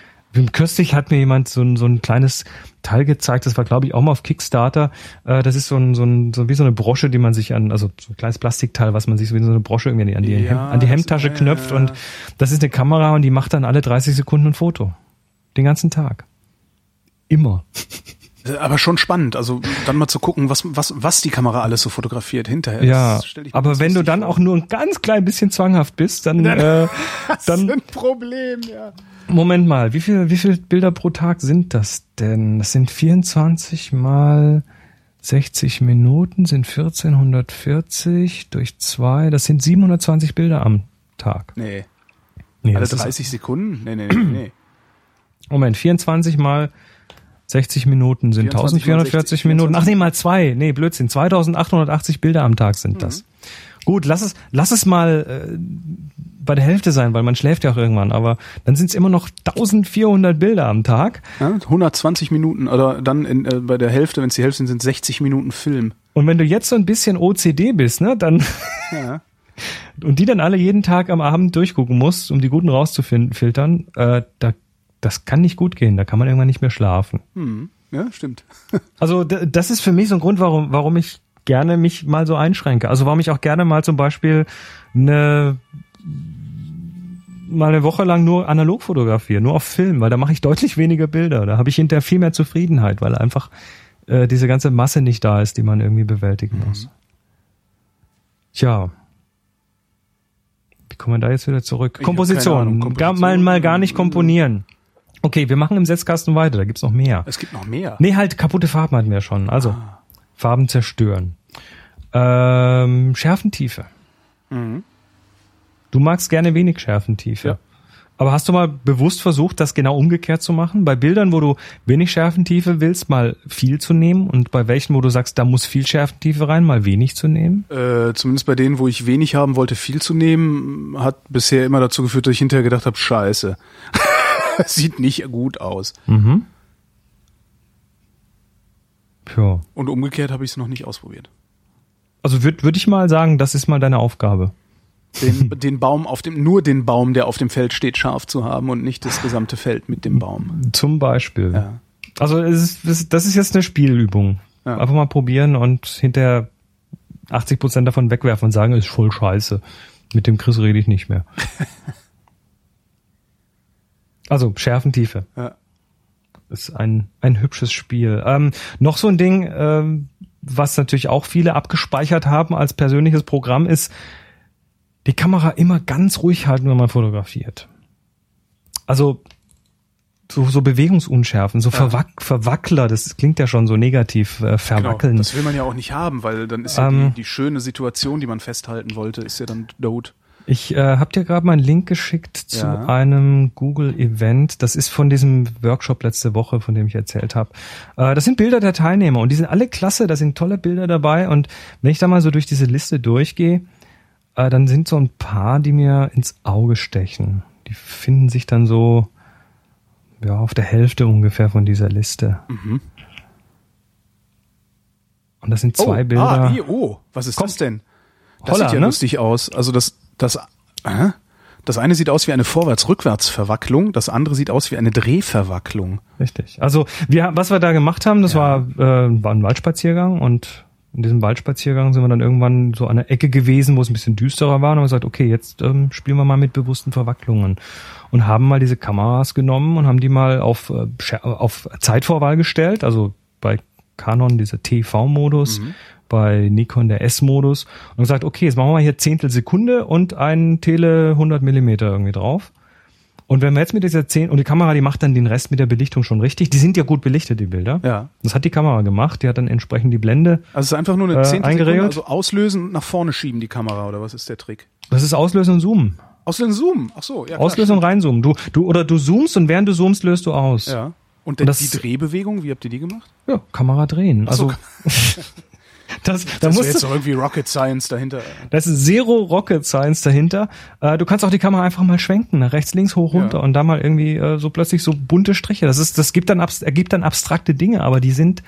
Kürzlich hat mir jemand so ein, so ein kleines Teil gezeigt, das war glaube ich auch mal auf Kickstarter. Äh, das ist so ein, so ein so wie so eine Brosche, die man sich an, also so ein kleines Plastikteil, was man sich so wie so eine Brosche irgendwie an die, Ja, Hem, an die Hemdtasche ja, knöpft ja, und das ist eine Kamera und die macht dann alle 30 Sekunden ein Foto. Den ganzen Tag. Immer. Äh, Aber schon spannend, also dann mal zu gucken, was, was, was die Kamera alles so fotografiert hinterher. Ja, aber wenn du dann vor. auch nur ein ganz klein bisschen zwanghaft bist, dann, äh, Das dann ist ein Problem, ja. Moment mal, wie viel, wie viel Bilder pro Tag sind das denn? Das sind 24 mal 60 Minuten, sind 1440 durch zwei, das sind 720 Bilder am Tag. Nee. Nee, Alle das ist- 30 Sekunden? Nee, nee, nee, nee. Moment, 24 mal 60 Minuten sind 24 mal 1440 60, Minuten. Ach nee, mal zwei. Nee, Blödsinn. 2880 Bilder am Tag sind das. Gut, lass es, lass es mal äh, bei der Hälfte sein, weil man schläft ja auch irgendwann. Aber dann sind es immer noch 1400 Bilder am Tag. Ja, 120 Minuten oder dann in, äh, bei der Hälfte, wenn es die Hälfte sind, sind 60 Minuten Film. Und wenn du jetzt so ein bisschen OCD bist, ne, dann Ja. und die dann alle jeden Tag am Abend durchgucken musst, um die guten rauszufiltern, äh, da, das kann nicht gut gehen. Da kann man irgendwann nicht mehr schlafen. Hm. Ja, stimmt. Also das ist für mich so ein Grund, warum, warum ich gerne mich mal so einschränke. Also warum ich auch gerne mal zum Beispiel eine mal eine Woche lang nur analog fotografiere, nur auf Film, weil da mache ich deutlich weniger Bilder. Da habe ich hinterher viel mehr Zufriedenheit, weil einfach äh, diese ganze Masse nicht da ist, die man irgendwie bewältigen muss. Tja. Wie kommen wir da jetzt wieder zurück? Ich Komposition. Ahnung. Gar, Komposition. mal, mal gar nicht komponieren. Okay, wir machen im Setzkasten weiter, da gibt's noch mehr. Es gibt noch mehr. Nee, halt kaputte Farben hatten wir schon. Also Ah. Farben zerstören. Ähm, Schärfentiefe. Mhm. Du magst gerne wenig Schärfentiefe. Ja. Aber hast du mal bewusst versucht, das genau umgekehrt zu machen? Bei Bildern, wo du wenig Schärfentiefe willst, mal viel zu nehmen und bei welchen, wo du sagst, da muss viel Schärfentiefe rein, mal wenig zu nehmen? Äh, zumindest bei denen, wo ich wenig haben wollte, viel zu nehmen, hat bisher immer dazu geführt, dass ich hinterher gedacht habe, scheiße. Sieht nicht gut aus. Mhm. Ja. Und umgekehrt habe ich es noch nicht ausprobiert. Also würde würd ich mal sagen, das ist mal deine Aufgabe. Den, den Baum auf dem, nur den Baum, der auf dem Feld steht, scharf zu haben und nicht das gesamte Feld mit dem Baum. Zum Beispiel. Ja. Also es ist, das- ist jetzt eine Spielübung. Ja. Einfach mal probieren und hinterher 80 Prozent davon wegwerfen und sagen, ist voll scheiße. Mit dem Chris rede ich nicht mehr. also Schärfentiefe Ja. Ist ein, ein hübsches Spiel. Ähm, noch so ein Ding, ähm, was natürlich auch viele abgespeichert haben als persönliches Programm, ist die Kamera immer ganz ruhig halten, wenn man fotografiert. Also so, so Bewegungsunschärfen, so Verwack, Verwackler, das klingt ja schon so negativ, äh, Genau, verwackeln. das will man ja auch nicht haben, weil dann ist ja Ähm. die, die schöne Situation, die man festhalten wollte, ist ja dann tot. Ich äh, habe dir gerade mal einen Link geschickt zu Ja. einem Google-Event. Das ist von diesem Workshop letzte Woche, von dem ich erzählt habe. Äh, das sind Bilder der Teilnehmer und die sind alle klasse. Da sind tolle Bilder dabei. Und wenn ich da mal so durch diese Liste durchgehe, äh, dann sind so ein paar, die mir ins Auge stechen. Die finden sich dann so ja auf der Hälfte ungefähr von dieser Liste. Mhm. Und das sind zwei oh, Bilder. Ah, hier, oh, was ist Komm. das denn? Das Holla, sieht ja ne? lustig aus. Also das, das, äh? das eine sieht aus wie eine Vorwärts-Rückwärts-Verwacklung, das andere sieht aus wie eine Drehverwacklung. Richtig. Also wir, was wir da gemacht haben, das Ja. war, äh, war ein Waldspaziergang und in diesem Waldspaziergang sind wir dann irgendwann so an der Ecke gewesen, wo es ein bisschen düsterer war und haben gesagt, okay, jetzt ähm, spielen wir mal mit bewussten Verwacklungen und haben mal diese Kameras genommen und haben die mal auf, äh, auf Zeitvorwahl gestellt, also bei Canon dieser TV-Modus, bei Nikon der S-Modus und gesagt, okay, jetzt machen wir mal hier Zehntel Sekunde und ein Tele 100 Millimeter irgendwie drauf. Und wenn wir jetzt mit dieser 10 und die Kamera, die macht dann den Rest mit der Belichtung schon richtig. Die sind ja gut belichtet, die Bilder. Ja. Das hat die Kamera gemacht. Die hat dann entsprechend die Blende. Also es ist einfach nur eine Äh, Zehntel eingeregelt? Sekunde, also auslösen und nach vorne schieben die Kamera, oder was ist der Trick? Das ist Auslösen und Zoomen. Auslösen, Zoom. Ach so, ja. klar, Auslösen und reinzoomen. Du, du, oder du zoomst und während du zoomst, löst du aus. Ja. Und, Und das- die Drehbewegung, wie habt ihr die gemacht? Ja, Kamera drehen. so, Also, das, da Das musst jetzt du, doch irgendwie Rocket Science dahinter. das ist Zero Rocket Science dahinter. Äh, du kannst auch die Kamera einfach mal schwenken, nach rechts, links, hoch, runter Ja. und da mal irgendwie äh, so plötzlich so bunte Striche. Das ist, das gibt dann, ergibt dann abstrakte Dinge, aber die sind,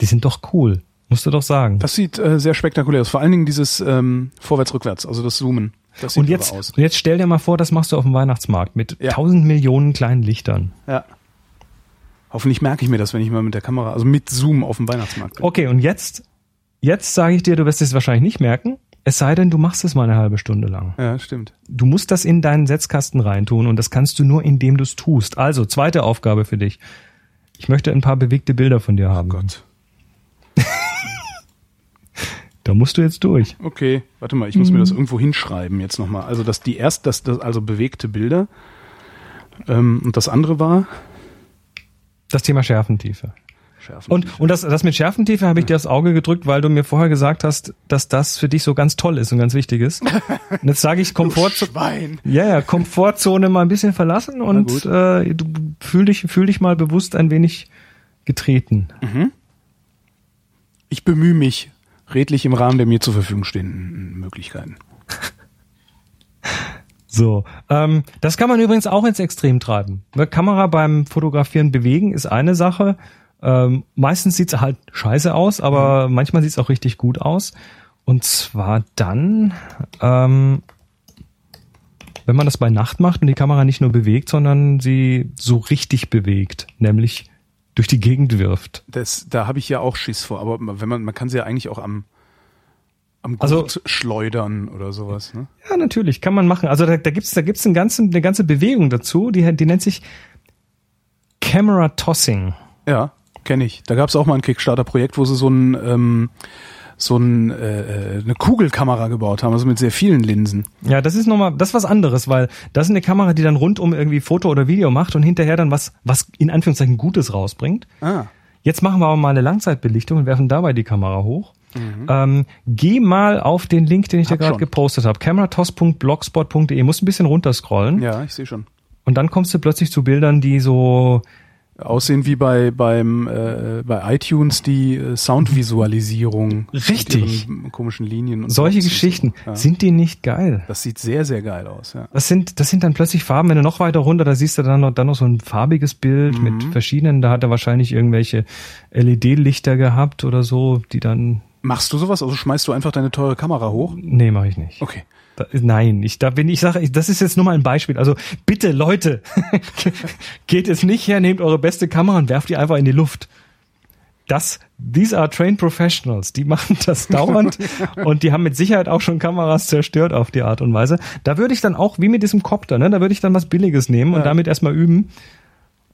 die sind doch cool. Musst du doch sagen. Das sieht äh, sehr spektakulär aus. Vor allen Dingen dieses ähm, Vorwärts-Rückwärts, also das Zoomen. Das sieht und jetzt, aus. und jetzt stell dir mal vor, das machst du auf dem Weihnachtsmarkt mit Ja. tausend Millionen kleinen Lichtern. Ja. Hoffentlich merke ich mir das, wenn ich mal mit der Kamera, also mit Zoom auf dem Weihnachtsmarkt bin. Okay, und jetzt, jetzt sage ich dir, du wirst es wahrscheinlich nicht merken, es sei denn, du machst es mal eine halbe Stunde lang. Ja, stimmt. Du musst das in deinen Setzkasten reintun und das kannst du nur, indem du es tust. Also, zweite Aufgabe für dich. Ich möchte ein paar bewegte Bilder von dir haben. Oh Gott. Da musst du jetzt durch. Okay, warte mal, ich muss mir das irgendwo hinschreiben jetzt nochmal. Also, dass die erst, das, das, also bewegte Bilder. Ähm, und das andere war Das Thema Schärfentiefe. Und, und das, das mit Schärfentiefe habe ich dir aufs Auge gedrückt, weil du mir vorher gesagt hast, dass das für dich so ganz toll ist und ganz wichtig ist. Und jetzt sage ich Komfort, Schwein. ja, ja, Komfortzone mal ein bisschen verlassen und äh, du fühl dich, fühl dich mal bewusst ein wenig getreten. Ich bemühe mich redlich im Rahmen der mir zur Verfügung stehenden Möglichkeiten. So, ähm, das kann man übrigens auch ins Extrem treiben. Eine Kamera beim Fotografieren bewegen ist eine Sache. Ähm, meistens sieht's halt scheiße aus, aber manchmal sieht's auch richtig gut aus. Und zwar dann, ähm, wenn man das bei Nacht macht und die Kamera nicht nur bewegt, sondern sie so richtig bewegt, nämlich durch die Gegend wirft. Das, da habe ich ja auch Schiss vor, aber wenn man, man kann sie ja eigentlich auch am, am Also- Gurt schleudern oder sowas. Ne? Ja, natürlich, kann man machen. Also da, da gibt's da gibt's einen ganzen, eine ganze Bewegung dazu, die, die nennt sich Camera Tossing. Ja, kenne ich. Da gab es auch mal ein Kickstarter-Projekt, wo sie so ein ähm, so ein, äh, äh, eine Kugelkamera gebaut haben, also mit sehr vielen Linsen. Ja, das ist nochmal, das ist was anderes, weil das ist eine Kamera, die dann rundum irgendwie Foto oder Video macht und hinterher dann was, was in Anführungszeichen Gutes rausbringt. Ah. Jetzt machen wir aber mal eine Langzeitbelichtung und werfen dabei die Kamera hoch. Ähm, geh mal auf den Link, den ich dir Hab gerade schon. gepostet habe. cameratoss.blogspot.de. Musst ein bisschen runterscrollen Ja, ich sehe schon. und dann kommst du plötzlich zu Bildern, die so Aussehen wie bei beim äh, bei iTunes die äh, Soundvisualisierung. Richtig. Mit komischen Linien und solche Geschichten. Ja. Sind die nicht geil? Das sieht sehr, sehr geil aus, ja. Das sind, das sind dann plötzlich Farben, wenn du noch weiter runter, da siehst du dann noch, dann noch so ein farbiges Bild Mhm. mit verschiedenen, da hat er wahrscheinlich irgendwelche LED-Lichter gehabt oder so, die dann, Machst du sowas? Also schmeißt du einfach deine teure Kamera hoch? nee, mache ich nicht. Okay. Da, nein, ich, da bin ich sage, das ist jetzt nur mal ein Beispiel. Also bitte, Leute, geht jetzt nicht her, nehmt eure beste Kamera und werft die einfach in die Luft. Das, these are trained professionals. Die machen das dauernd und die haben mit Sicherheit auch schon Kameras zerstört auf die Art und Weise. Da würde ich dann auch, wie mit diesem Copter, ne, da würde ich dann was Billiges nehmen und damit erstmal üben.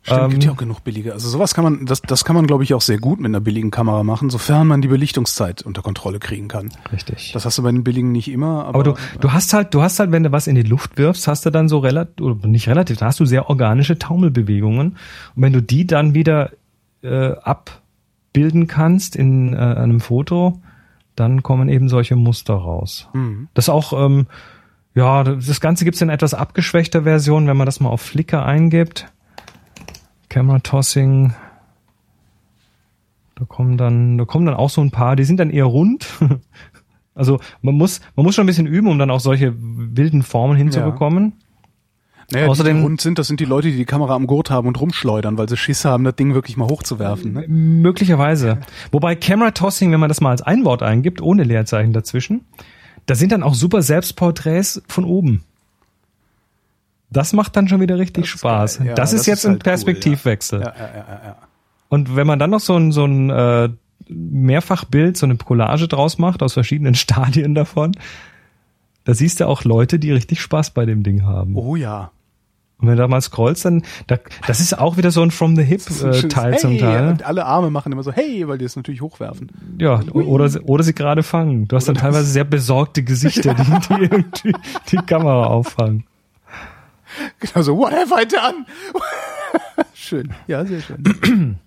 Stimmt, Ähm, gibt ja auch genug billige. Also sowas kann man, das, das kann man, glaube ich, auch sehr gut mit einer billigen Kamera machen, sofern man die Belichtungszeit unter Kontrolle kriegen kann. Richtig. Das hast du bei den billigen nicht immer, aber, Aber du, du hast halt, du hast halt, wenn du was in die Luft wirfst, hast du dann so relativ, oder nicht relativ, da hast du sehr organische Taumelbewegungen. Und wenn du die dann wieder äh, abbilden kannst in äh, einem Foto, dann kommen eben solche Muster raus. Mhm. Das auch, ähm, ja, das Ganze gibt's in etwas abgeschwächter Version, wenn man das mal auf Flickr eingibt. Camera Tossing. Da kommen dann, da kommen dann auch so ein paar, die sind dann eher rund. Also man muss, man muss schon ein bisschen üben, um dann auch solche wilden Formen hinzubekommen. naja, außerdem- die, die rund sind, das sind die Leute, die die Kamera am Gurt haben und rumschleudern, weil sie Schiss haben, das Ding wirklich mal hochzuwerfen. Ne? Möglicherweise. Wobei Camera Tossing, wenn man das mal als ein Wort eingibt, ohne Leerzeichen dazwischen, da sind dann auch super Selbstporträts von oben. Das macht dann schon wieder richtig Das Spaß. Ja, das ist das jetzt ist ein halt cool, Perspektivwechsel. Ja, ja, ja. Und wenn man dann noch so ein, so ein äh, Mehrfachbild, so eine Collage draus macht, aus verschiedenen Stadien davon, da siehst du auch Leute, die richtig Spaß bei dem Ding haben. Oh ja. Und wenn du da mal scrollst, dann, da, das ist auch wieder so ein From the Hip Das ist ein äh, Teil hey, zum Teil. Und alle Arme machen immer so, hey, weil die es natürlich hochwerfen. Ja, oder, sie- oder sie gerade fangen. Du hast dann Oder teilweise sehr besorgte Gesichter, die, die irgendwie die Kamera auffangen. Genau so, what have I done? schön. Ja, sehr schön.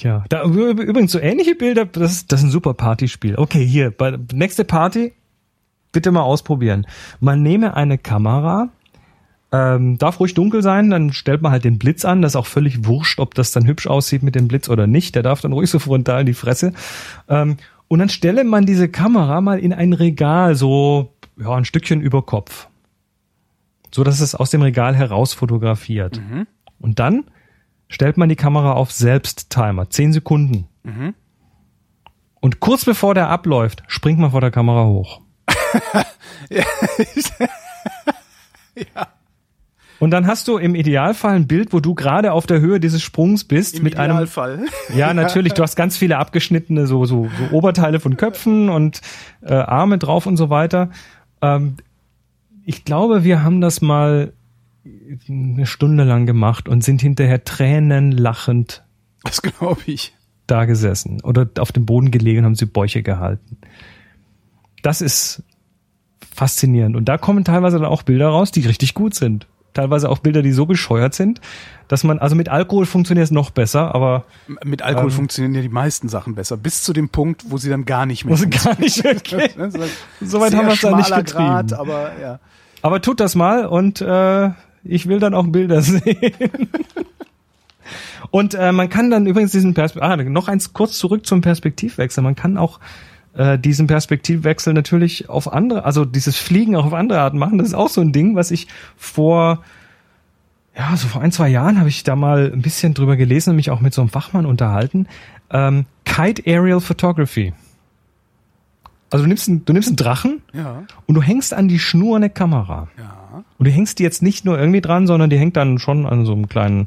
Ja, da, übrigens so ähnliche Bilder, das, das ist ein super Partyspiel. Okay, hier, bei nächste Party, bitte mal ausprobieren. Man nehme eine Kamera, ähm, darf ruhig dunkel sein, dann stellt man halt den Blitz an, das ist auch völlig wurscht, ob das dann hübsch aussieht mit dem Blitz oder nicht, der darf dann ruhig so frontal in die Fresse. Ähm, und dann stelle man diese Kamera mal in ein Regal, so ja, ein Stückchen über Kopf. So dass es aus dem Regal heraus fotografiert. Und dann stellt man die Kamera auf Selbsttimer, 10 Sekunden. Und kurz bevor der abläuft, springt man vor der Kamera hoch. Und dann hast du im Idealfall ein Bild, wo du gerade auf der Höhe dieses Sprungs bist Im mit einem Idealfall. Ja, natürlich. Du hast ganz viele abgeschnittene so so, so Oberteile von Köpfen und äh, Arme drauf und so weiter. Ähm, ich glaube, wir haben das mal eine Stunde lang gemacht und sind hinterher tränenlachend Das glaube ich. da gesessen oder auf dem Boden gelegen und haben sie Bäuche gehalten. Das ist faszinierend. Und da kommen teilweise dann auch Bilder raus, die richtig gut sind. Teilweise auch Bilder, die so bescheuert sind, dass man, also mit Alkohol funktioniert es noch besser, aber Mit Alkohol Ähm. funktionieren ja die meisten Sachen besser. Bis zu dem Punkt, wo sie dann gar nicht mehr muss gar nicht so ein Soweit haben wir es da nicht getrieben. Grat, aber ja. Aber tut das mal und äh, ich will dann auch Bilder sehen. und äh, man kann dann übrigens diesen Perspektiv ah, noch eins kurz zurück zum Perspektivwechsel. Man kann auch äh, diesen Perspektivwechsel natürlich auf andere, also dieses Fliegen auch auf andere Arten machen. Das ist auch so ein Ding, was ich vor ja, so vor ein, zwei Jahren habe ich da mal ein bisschen drüber gelesen und mich auch mit so einem Fachmann unterhalten. Ähm, Kite Aerial Photography. Also du nimmst, einen, du nimmst einen Drachen Ja, und du hängst an die Schnur eine Kamera. ja. Und du hängst die jetzt nicht nur irgendwie dran, sondern die hängt dann schon an so einem kleinen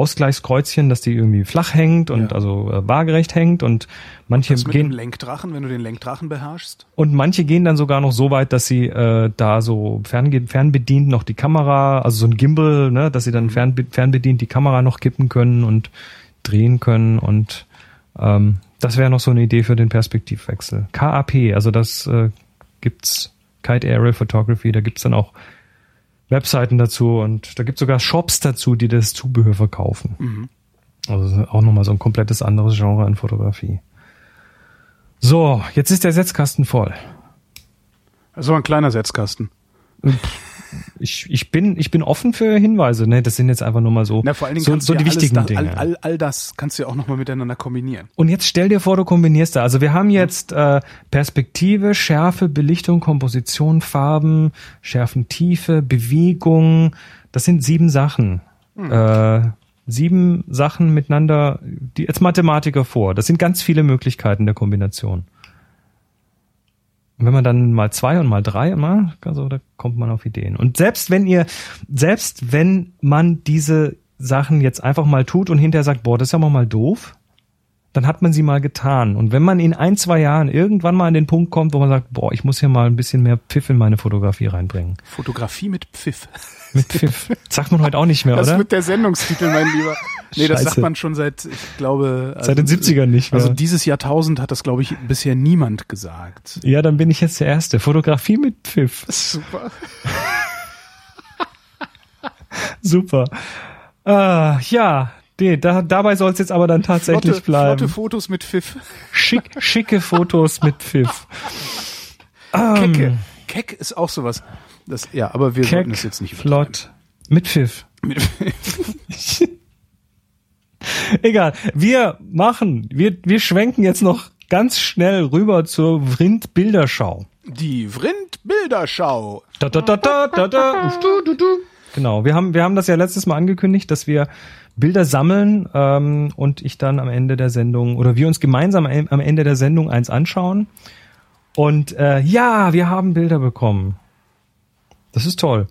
Ausgleichskreuzchen, dass die irgendwie flach hängt und Ja. also äh, waagerecht hängt und manche Das mit dem gehen Lenkdrachen, wenn du den Lenkdrachen beherrschst. und manche gehen dann sogar noch so weit, dass sie äh, da so fernge fernbedient noch die Kamera, also so ein Gimbal, ne, dass sie dann fernbe fernbedient die Kamera noch kippen können und drehen können und ähm, das wäre noch so eine Idee für den Perspektivwechsel. KAP, also das äh, gibt's Kite Aerial Photography, da gibt's dann auch Webseiten dazu und da gibt's sogar Shops dazu, die das Zubehör verkaufen. Also auch nochmal so ein komplettes anderes Genre an Fotografie. So, jetzt ist der Setzkasten voll. Also ein kleiner Setzkasten. Ich, ich, bin, ich bin offen für Hinweise. Ne? Das sind jetzt einfach nur mal so, Na, vor allen Dingen so, so die ja wichtigen da, Dinge. all, all, all das kannst du ja auch nochmal miteinander kombinieren. Und jetzt stell dir vor, du kombinierst da. Also wir haben jetzt äh, Perspektive, Schärfe, Belichtung, Komposition, Farben, Schärfentiefe, Bewegung. Das sind sieben Sachen. Äh, sieben Sachen miteinander, die als Mathematiker vor. Das sind ganz viele Möglichkeiten der Kombination. Und wenn man dann mal zwei und mal drei macht, also da kommt man auf Ideen. Und selbst wenn ihr, selbst wenn man diese Sachen jetzt einfach mal tut und hinterher sagt, boah, das ist ja mal doof, dann hat man sie mal getan. Und wenn man in ein, zwei Jahren irgendwann mal an den Punkt kommt, wo man sagt, boah, ich muss hier mal ein bisschen mehr Pfiff in meine Fotografie reinbringen. Fotografie mit Pfiff. Mit Pfiff. Das sagt man heute auch nicht mehr, Das oder? wird der Sendungstitel, mein Lieber. Nee, das sagt Scheiße. man schon seit, ich glaube. Seit den 70ern nicht mehr. Also dieses Jahrtausend hat das, glaube ich, bisher niemand gesagt. ja, dann bin ich jetzt der Erste. Fotografie mit Pfiff. Super. Super. Ah, ja, nee, da, dabei soll es jetzt aber dann tatsächlich Flotte, bleiben. flotte Fotos mit Pfiff. Schick, schicke Fotos mit Pfiff. Kecke. Keck ist auch sowas. Das, ja, aber wir sollten Keck, es jetzt nicht flott, mit Pfiff. Mit Pfiff. Egal. Wir machen, wir, wir schwenken jetzt noch ganz schnell rüber zur Vrind-Bilderschau. Die Vrind-Bilderschau. Da, da, da, da, da, da. Du. Genau. Wir haben, wir haben das ja letztes Mal angekündigt, dass wir Bilder sammeln ähm, und ich dann am Ende der Sendung oder wir uns gemeinsam am Ende der Sendung eins anschauen. Und äh, ja, wir haben Bilder bekommen. Das ist toll.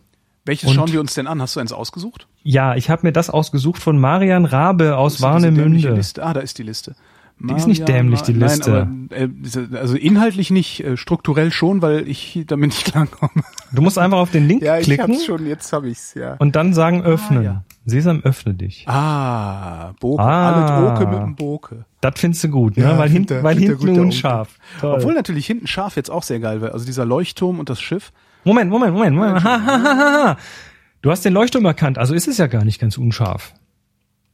Welches Und- schauen wir uns denn an? Hast du eins ausgesucht? Ja, ich habe mir das ausgesucht von Marian Rabe aus Warnemünde. Ah, da ist die Liste. Die ist nicht dämlich, die Nein, Liste. aber, äh, also inhaltlich nicht, äh, strukturell schon, weil ich damit nicht klarkomme. Du musst einfach auf den Link Ja, ich klicken hab's schon, jetzt hab ich's, ja. und dann sagen öffnen. ja. Sesam, öffne dich. Ah, Boke, Ah. alle Oke mit dem Boke. Das findest du gut, ne? Ja, weil, hinten, weil hinten der unscharf. Toll. Obwohl natürlich hinten scharf jetzt auch sehr geil wäre. Also dieser Leuchtturm und das Schiff. Moment, Moment, Moment, Moment. Ha, ha, ha, ha. Du hast den Leuchtturm erkannt, also ist es ja gar nicht ganz unscharf.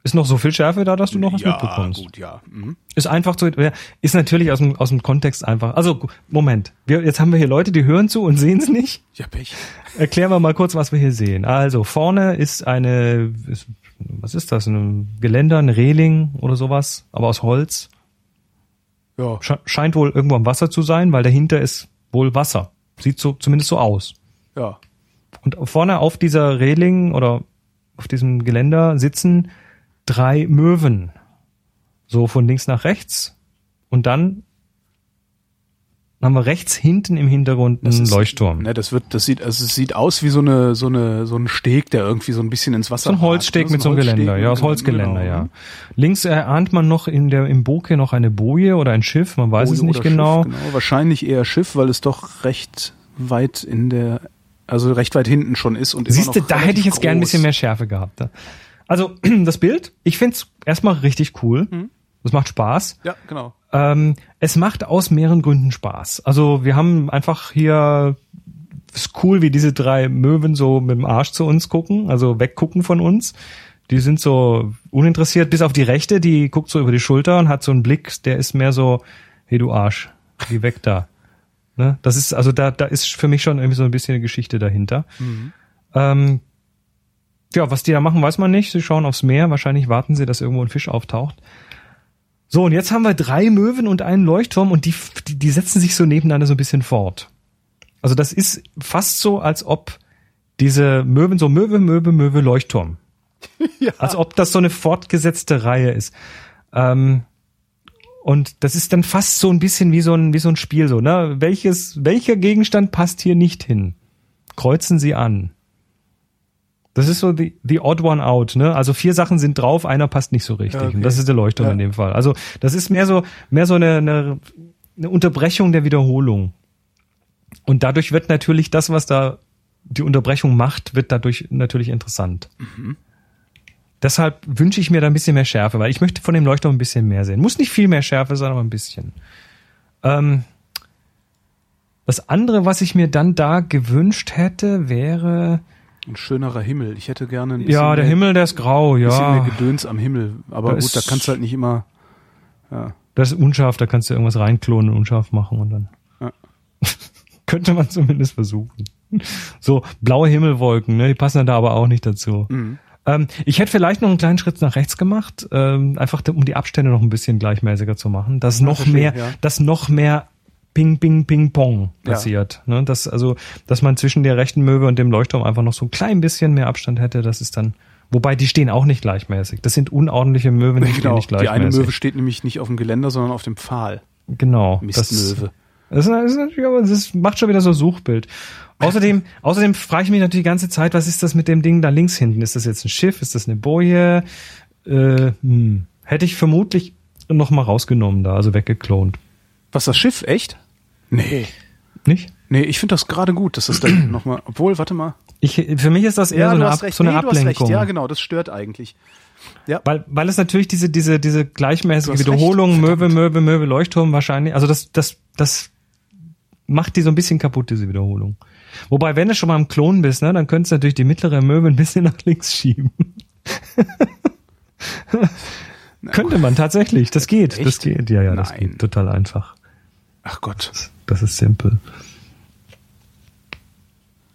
Ist noch so viel Schärfe da, dass du noch was ja, mitbekommst. gut, ja. Mhm. Ist einfach so, ist natürlich aus dem, aus dem Kontext einfach. Also, Moment. Wir, jetzt haben wir hier Leute, die hören zu und sehen es nicht. Ja, Pech. Erklären wir mal kurz, was wir hier sehen. Also, vorne ist eine, ist, was ist das? Ein Geländer, ein Reling oder sowas, aber aus Holz. Ja, Sche- scheint wohl irgendwo am Wasser zu sein, weil dahinter ist wohl Wasser. Sieht so, zumindest so aus. ja. Und vorne auf dieser Reling oder auf diesem Geländer sitzen drei Möwen. So von links nach rechts. Und dann haben wir rechts hinten im Hintergrund Das einen ist- Leuchtturm. Ne, das wird, das sieht, also es sieht aus wie so eine, so eine, so ein Steg, der irgendwie so ein bisschen ins Wasser. So ein Holzsteg ne? mit so einem Holzsteg Geländer, ja, aus mit- Holzgeländer, genau. ja. Links erahnt man noch in der, im Bokeh noch eine Boje oder ein Schiff, man weiß Boje es nicht genau. Schiff, genau. Wahrscheinlich eher Schiff, weil es doch recht weit in der, also recht weit hinten schon ist und Siehst du, da hätte ich jetzt gern ein bisschen groß. mehr Schärfe gehabt. ne? Also, das Bild, ich find's erstmal richtig cool. Mhm. Es macht Spaß. Ja, genau. Ähm, es macht aus mehreren Gründen Spaß. Also wir haben einfach hier ist cool, wie diese drei Möwen so mit dem Arsch zu uns gucken, also weggucken von uns. Die sind so uninteressiert, bis auf die rechte, die guckt so über die Schulter und hat so einen Blick, der ist mehr so, hey du Arsch, geh weg da. Ne? Das ist, also da, da ist für mich schon irgendwie so ein bisschen eine Geschichte dahinter. Ähm, ja, was die da machen, weiß man nicht. Sie schauen aufs Meer. Wahrscheinlich warten sie, dass irgendwo ein Fisch auftaucht. So, und jetzt haben wir drei Möwen und einen Leuchtturm und die, die, die setzen sich so nebeneinander so ein bisschen fort. Also das ist fast so, als ob diese Möwen so Möwe, Möwe, Möwe, Leuchtturm. Ja. Als ob das so eine fortgesetzte Reihe ist. Ähm, und das ist dann fast so ein bisschen wie so ein, wie so ein Spiel, so, ne? Welches, welcher Gegenstand passt hier nicht hin? Kreuzen Sie an. Das ist so die, the odd one out, ne? Also vier Sachen sind drauf, einer passt nicht so richtig. Ja, okay. Und das ist der Leuchtturm Ja. in dem Fall. Also das ist mehr so, mehr so eine, eine, eine Unterbrechung der Wiederholung. Und dadurch wird natürlich das, was da die Unterbrechung macht, wird dadurch natürlich interessant. Deshalb wünsche ich mir da ein bisschen mehr Schärfe, weil ich möchte von dem Leuchtturm ein bisschen mehr sehen. Muss nicht viel mehr Schärfe sein, aber ein bisschen. Ähm, das andere, was ich mir dann da gewünscht hätte, wäre Ein schönerer Himmel. Ich hätte gerne ein bisschen ja der mehr, Himmel, der ist grau, bisschen mehr ja. Gedöns am Himmel. Aber Da gut, da kannst du halt nicht immer. Ja. Das ist unscharf, da kannst du irgendwas reinklonen und unscharf machen und dann Ja. könnte man zumindest versuchen. So blaue Himmelwolken, ne, die passen dann da aber auch nicht dazu. Mhm. Ähm, ich hätte vielleicht noch einen kleinen Schritt nach rechts gemacht, ähm, einfach um die Abstände noch ein bisschen gleichmäßiger zu machen, dass noch verstehe, mehr, ja. dass noch mehr Ping, Ping, Ping, Pong Ja. passiert. Ne? Dass, also, dass man zwischen der rechten Möwe und dem Leuchtturm einfach noch so ein klein bisschen mehr Abstand hätte, das ist dann, wobei die stehen auch nicht gleichmäßig. Das sind unordentliche Möwen, die stehen Genau. nicht Die gleichmäßig. eine Möwe steht nämlich nicht auf dem Geländer, sondern auf dem Pfahl. Genau. Das, Mistmöwe. das, ist, das, ist natürlich, aber das macht schon wieder so Suchbild. Außerdem, außerdem frage ich mich natürlich die ganze Zeit, was ist das mit dem Ding da links hinten? Ist das jetzt ein Schiff? Ist das eine Boje? Äh, hm. Hätte ich vermutlich noch mal rausgenommen da, also weggeklont. Was das Schiff, echt? Nee. Nicht? Nee, ich finde das gerade gut, dass das dann nochmal. Obwohl, warte mal. Ich, für mich ist das eher so, du eine, Ab, recht. so eine nee. Ablenkung. Ja, genau, das stört eigentlich. Ja. Weil, weil es natürlich diese, diese, diese gleichmäßige Wiederholung, Möwe. Möwe, Möwe, Leuchtturm wahrscheinlich, also das, das, das macht die so ein bisschen kaputt, diese Wiederholung. Wobei, wenn du schon mal im Klon bist, ne, dann könntest du natürlich die mittlere Möwe ein bisschen nach links schieben. Könnte man tatsächlich, das geht, das Echt? geht, ja, ja, das Nein. geht total einfach. Ach Gott. Das ist simpel.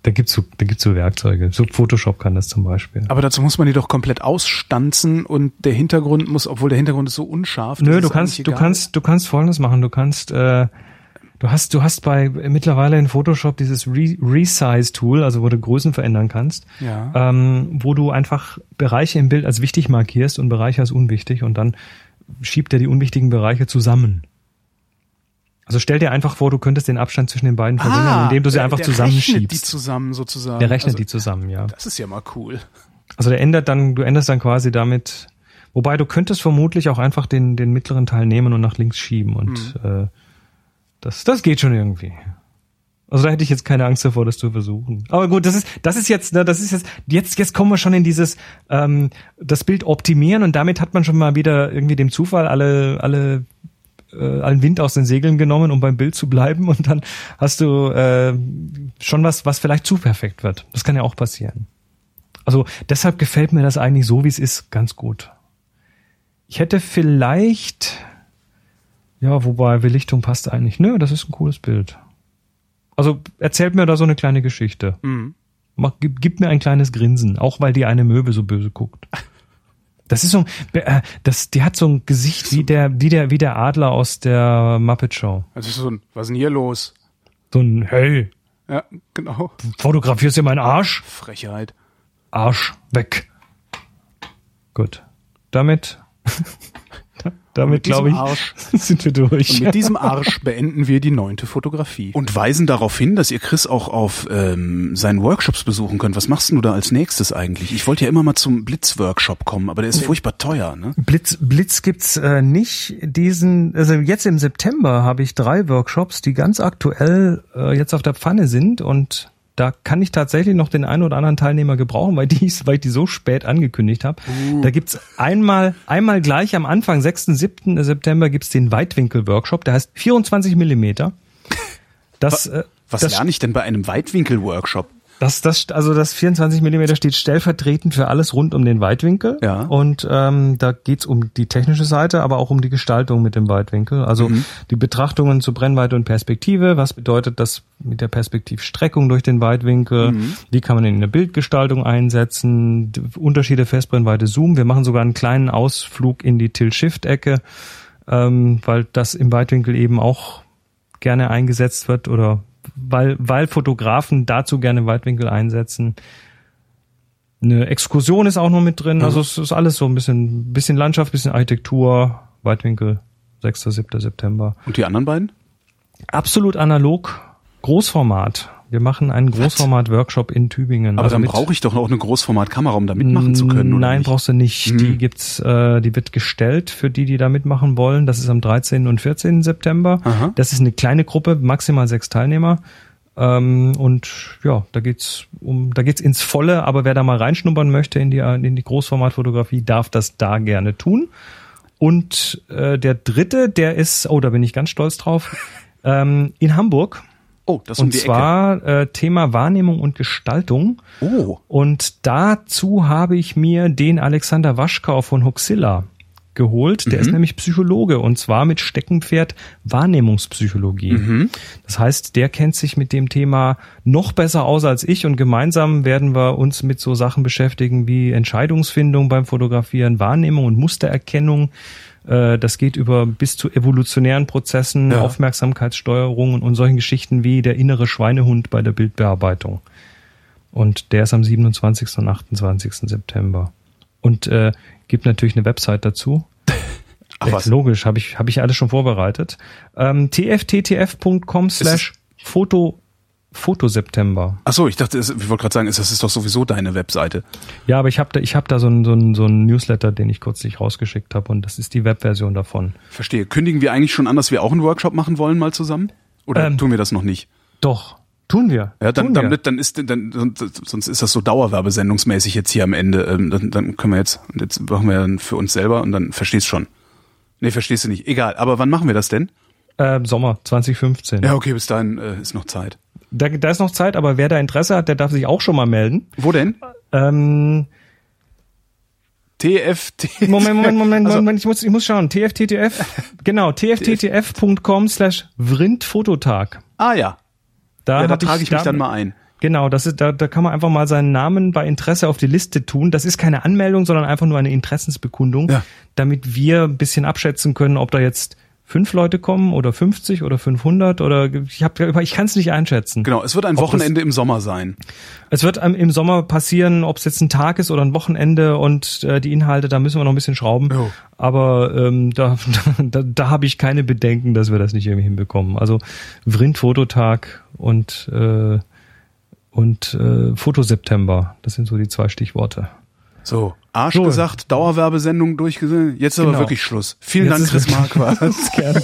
Da gibt's so, da gibt's so Werkzeuge. So Photoshop kann das zum Beispiel. Aber dazu muss man die doch komplett ausstanzen und der Hintergrund muss, obwohl der Hintergrund ist so unscharf. Nö, du kannst, du egal kannst, du kannst Folgendes machen. Du kannst, äh, du hast, du hast bei mittlerweile in Photoshop dieses Re Resize-Tool, also wo du Größen verändern kannst, Ja. ähm, wo du einfach Bereiche im Bild als wichtig markierst und Bereiche als unwichtig und dann schiebt er die unwichtigen Bereiche zusammen. Also stell dir einfach vor, du könntest den Abstand zwischen den beiden verringern, indem du sie der- einfach Ah, der rechnet die zusammenschiebst. zusammen sozusagen. Der rechnet also, die zusammen, ja. Das ist ja mal cool. Also der ändert dann, du änderst dann quasi damit, wobei du könntest vermutlich auch einfach den, den mittleren Teil nehmen und nach links schieben und äh, das, das geht schon irgendwie. Also da hätte ich jetzt keine Angst davor, das zu versuchen. Aber gut, das ist, das ist jetzt, ne, das ist jetzt, jetzt, jetzt kommen wir schon in dieses, ähm, das Bild optimieren und damit hat man schon mal wieder irgendwie dem Zufall alle, alle, äh, allen Wind aus den Segeln genommen, um beim Bild zu bleiben und dann hast du äh, schon was, was vielleicht zu perfekt wird. Das kann ja auch passieren. Also deshalb gefällt mir das eigentlich so, wie es ist, ganz gut. Ich hätte vielleicht, ja, wobei Belichtung passt eigentlich. Nö, das ist ein cooles Bild. Also erzählt mir da so eine kleine Geschichte. Mhm. Mach, gib, gib mir ein kleines Grinsen, auch weil die eine Möwe so böse guckt. Das ist so, äh, das, die hat so ein Gesicht wie der, wie der, wie der Adler aus der Muppet Show. Also so ein, was ist denn hier los? So ein, hey, Ja, genau. fotografierst du meinen Arsch? Frechheit. Arsch weg. Gut. Damit, damit diesem glaube ich, Arsch. sind wir durch. Und mit diesem Arsch beenden wir die neunte Fotografie. Und weisen darauf hin, dass ihr Chris auch auf ähm, seinen Workshops besuchen könnt. Was machst du da als nächstes eigentlich? Ich wollte ja immer mal zum Blitz-Workshop kommen, aber der ist furchtbar teuer, ne? Blitz, Blitz gibt's äh, nicht. Diesen, also jetzt im September habe ich drei Workshops, die ganz aktuell äh, jetzt auf der Pfanne sind und da kann ich tatsächlich noch den einen oder anderen Teilnehmer gebrauchen, weil, die, weil ich die so spät angekündigt habe. Da gibt's einmal, einmal gleich am Anfang, 6. 7. September, gibt's den Weitwinkel-Workshop, der heißt 24 Millimeter. Das, äh, Was das, lerne ich denn bei einem Weitwinkel-Workshop? Das, das, also das 24 Millimeter steht stellvertretend für alles rund um den Weitwinkel. Ja. Und ähm, da geht's um die technische Seite, aber auch um die Gestaltung mit dem Weitwinkel. Also die Betrachtungen zu Brennweite und Perspektive. Was bedeutet das mit der Perspektivstreckung durch den Weitwinkel? Wie kann man ihn in der Bildgestaltung einsetzen? Unterschiede Festbrennweite, Zoom. Wir machen sogar einen kleinen Ausflug in die Tilt-Shift-Ecke, ähm, weil das im Weitwinkel eben auch gerne eingesetzt wird oder weil, weil Fotografen dazu gerne Weitwinkel einsetzen. Eine Exkursion ist auch noch mit drin. Also es ist alles so ein bisschen, bisschen Landschaft, bisschen Architektur, Weitwinkel, 6. 7. September. Und die anderen beiden? Absolut analog, Großformat. Wir machen einen Großformat-Workshop in Tübingen. Aber Also dann brauche ich doch auch eine Großformatkamera, um da mitmachen zu können, oder Nein, nicht? brauchst du nicht. Die gibt's, äh, die wird gestellt für die, die da mitmachen wollen. Das ist am 13. und 14. September. Aha. Das ist eine kleine Gruppe, maximal sechs Teilnehmer. Ähm, und ja, da geht's um, da geht's ins Volle. Aber wer da mal reinschnuppern möchte in die in die Großformatfotografie, darf das da gerne tun. Und äh, der dritte, der ist, oh, da bin ich ganz stolz drauf, ähm, in Hamburg. Oh, das ist um Und die zwar äh, Thema Wahrnehmung und Gestaltung. Oh, Und dazu habe ich mir den Alexander Waschkau von Huxilla geholt. Der ist nämlich Psychologe und zwar mit Steckenpferd Wahrnehmungspsychologie. Das heißt, der kennt sich mit dem Thema noch besser aus als ich und gemeinsam werden wir uns mit so Sachen beschäftigen wie Entscheidungsfindung beim Fotografieren, Wahrnehmung und Mustererkennung. Äh, Das geht über bis zu evolutionären Prozessen, Ja. Aufmerksamkeitssteuerung und solchen Geschichten wie der innere Schweinehund bei der Bildbearbeitung. Und der ist am 27. und 28. September. Und äh, gibt natürlich eine Website dazu. Ach was. Logisch, habe ich, hab ich alles schon vorbereitet. Ähm, tfttf.com slash Foto, Fotoseptember. Ach so, ich dachte, ich wollte gerade sagen, das ist doch sowieso deine Webseite. Ja, aber ich habe da, ich hab da so einen so einen- so einen Newsletter, den ich kürzlich rausgeschickt habe und das ist die Webversion davon. Verstehe. Kündigen wir eigentlich schon an, dass wir auch einen Workshop machen wollen mal zusammen? Oder Ähm, tun wir das noch nicht? Doch, tun wir. Ja, dann, tun wir. damit, dann ist, dann, sonst ist das so Dauerwerbesendungsmäßig jetzt hier am Ende. Ähm, Dann, dann können wir jetzt, und jetzt machen wir dann für uns selber und dann verstehst schon. Nee, verstehst du nicht. Egal. Aber wann machen wir das denn? Äh, Sommer 2015. Ja, okay, bis dahin äh, ist noch Zeit. Da, da ist noch Zeit, aber wer da Interesse hat, der darf sich auch schon mal melden. Wo denn? Ähm, TFT. Moment, Moment, Moment, Also- Moment, ich muss, ich muss schauen. TFTTF, genau, tfttf.com slash Vrindfototag. Ah ja. Da, Ja, da trage ich mich da- dann mal ein. Genau, das ist, da, da kann man einfach mal seinen Namen bei Interesse auf die Liste tun. Das ist keine Anmeldung, sondern einfach nur eine Interessensbekundung, Ja. damit wir ein bisschen abschätzen können, ob da jetzt fünf Leute kommen oder 50 oder 500 oder ich hab, ich kann es nicht einschätzen. Genau, es wird ein Ob Wochenende im Sommer sein. Es wird im Sommer passieren, ob es jetzt ein Tag ist oder ein Wochenende und äh, die Inhalte, da müssen wir noch ein bisschen schrauben. Jo. Aber ähm, da, da, da habe ich keine Bedenken, dass wir das nicht irgendwie hinbekommen. Also Vrind-Fototag und äh, und äh, Fotoseptember, das sind so die zwei Stichworte. So, Arsch So. gesagt, Dauerwerbesendung durchgesehen. Jetzt aber Genau. wirklich Schluss. Vielen Jetzt Dank, Chris Marquardt. Gerne.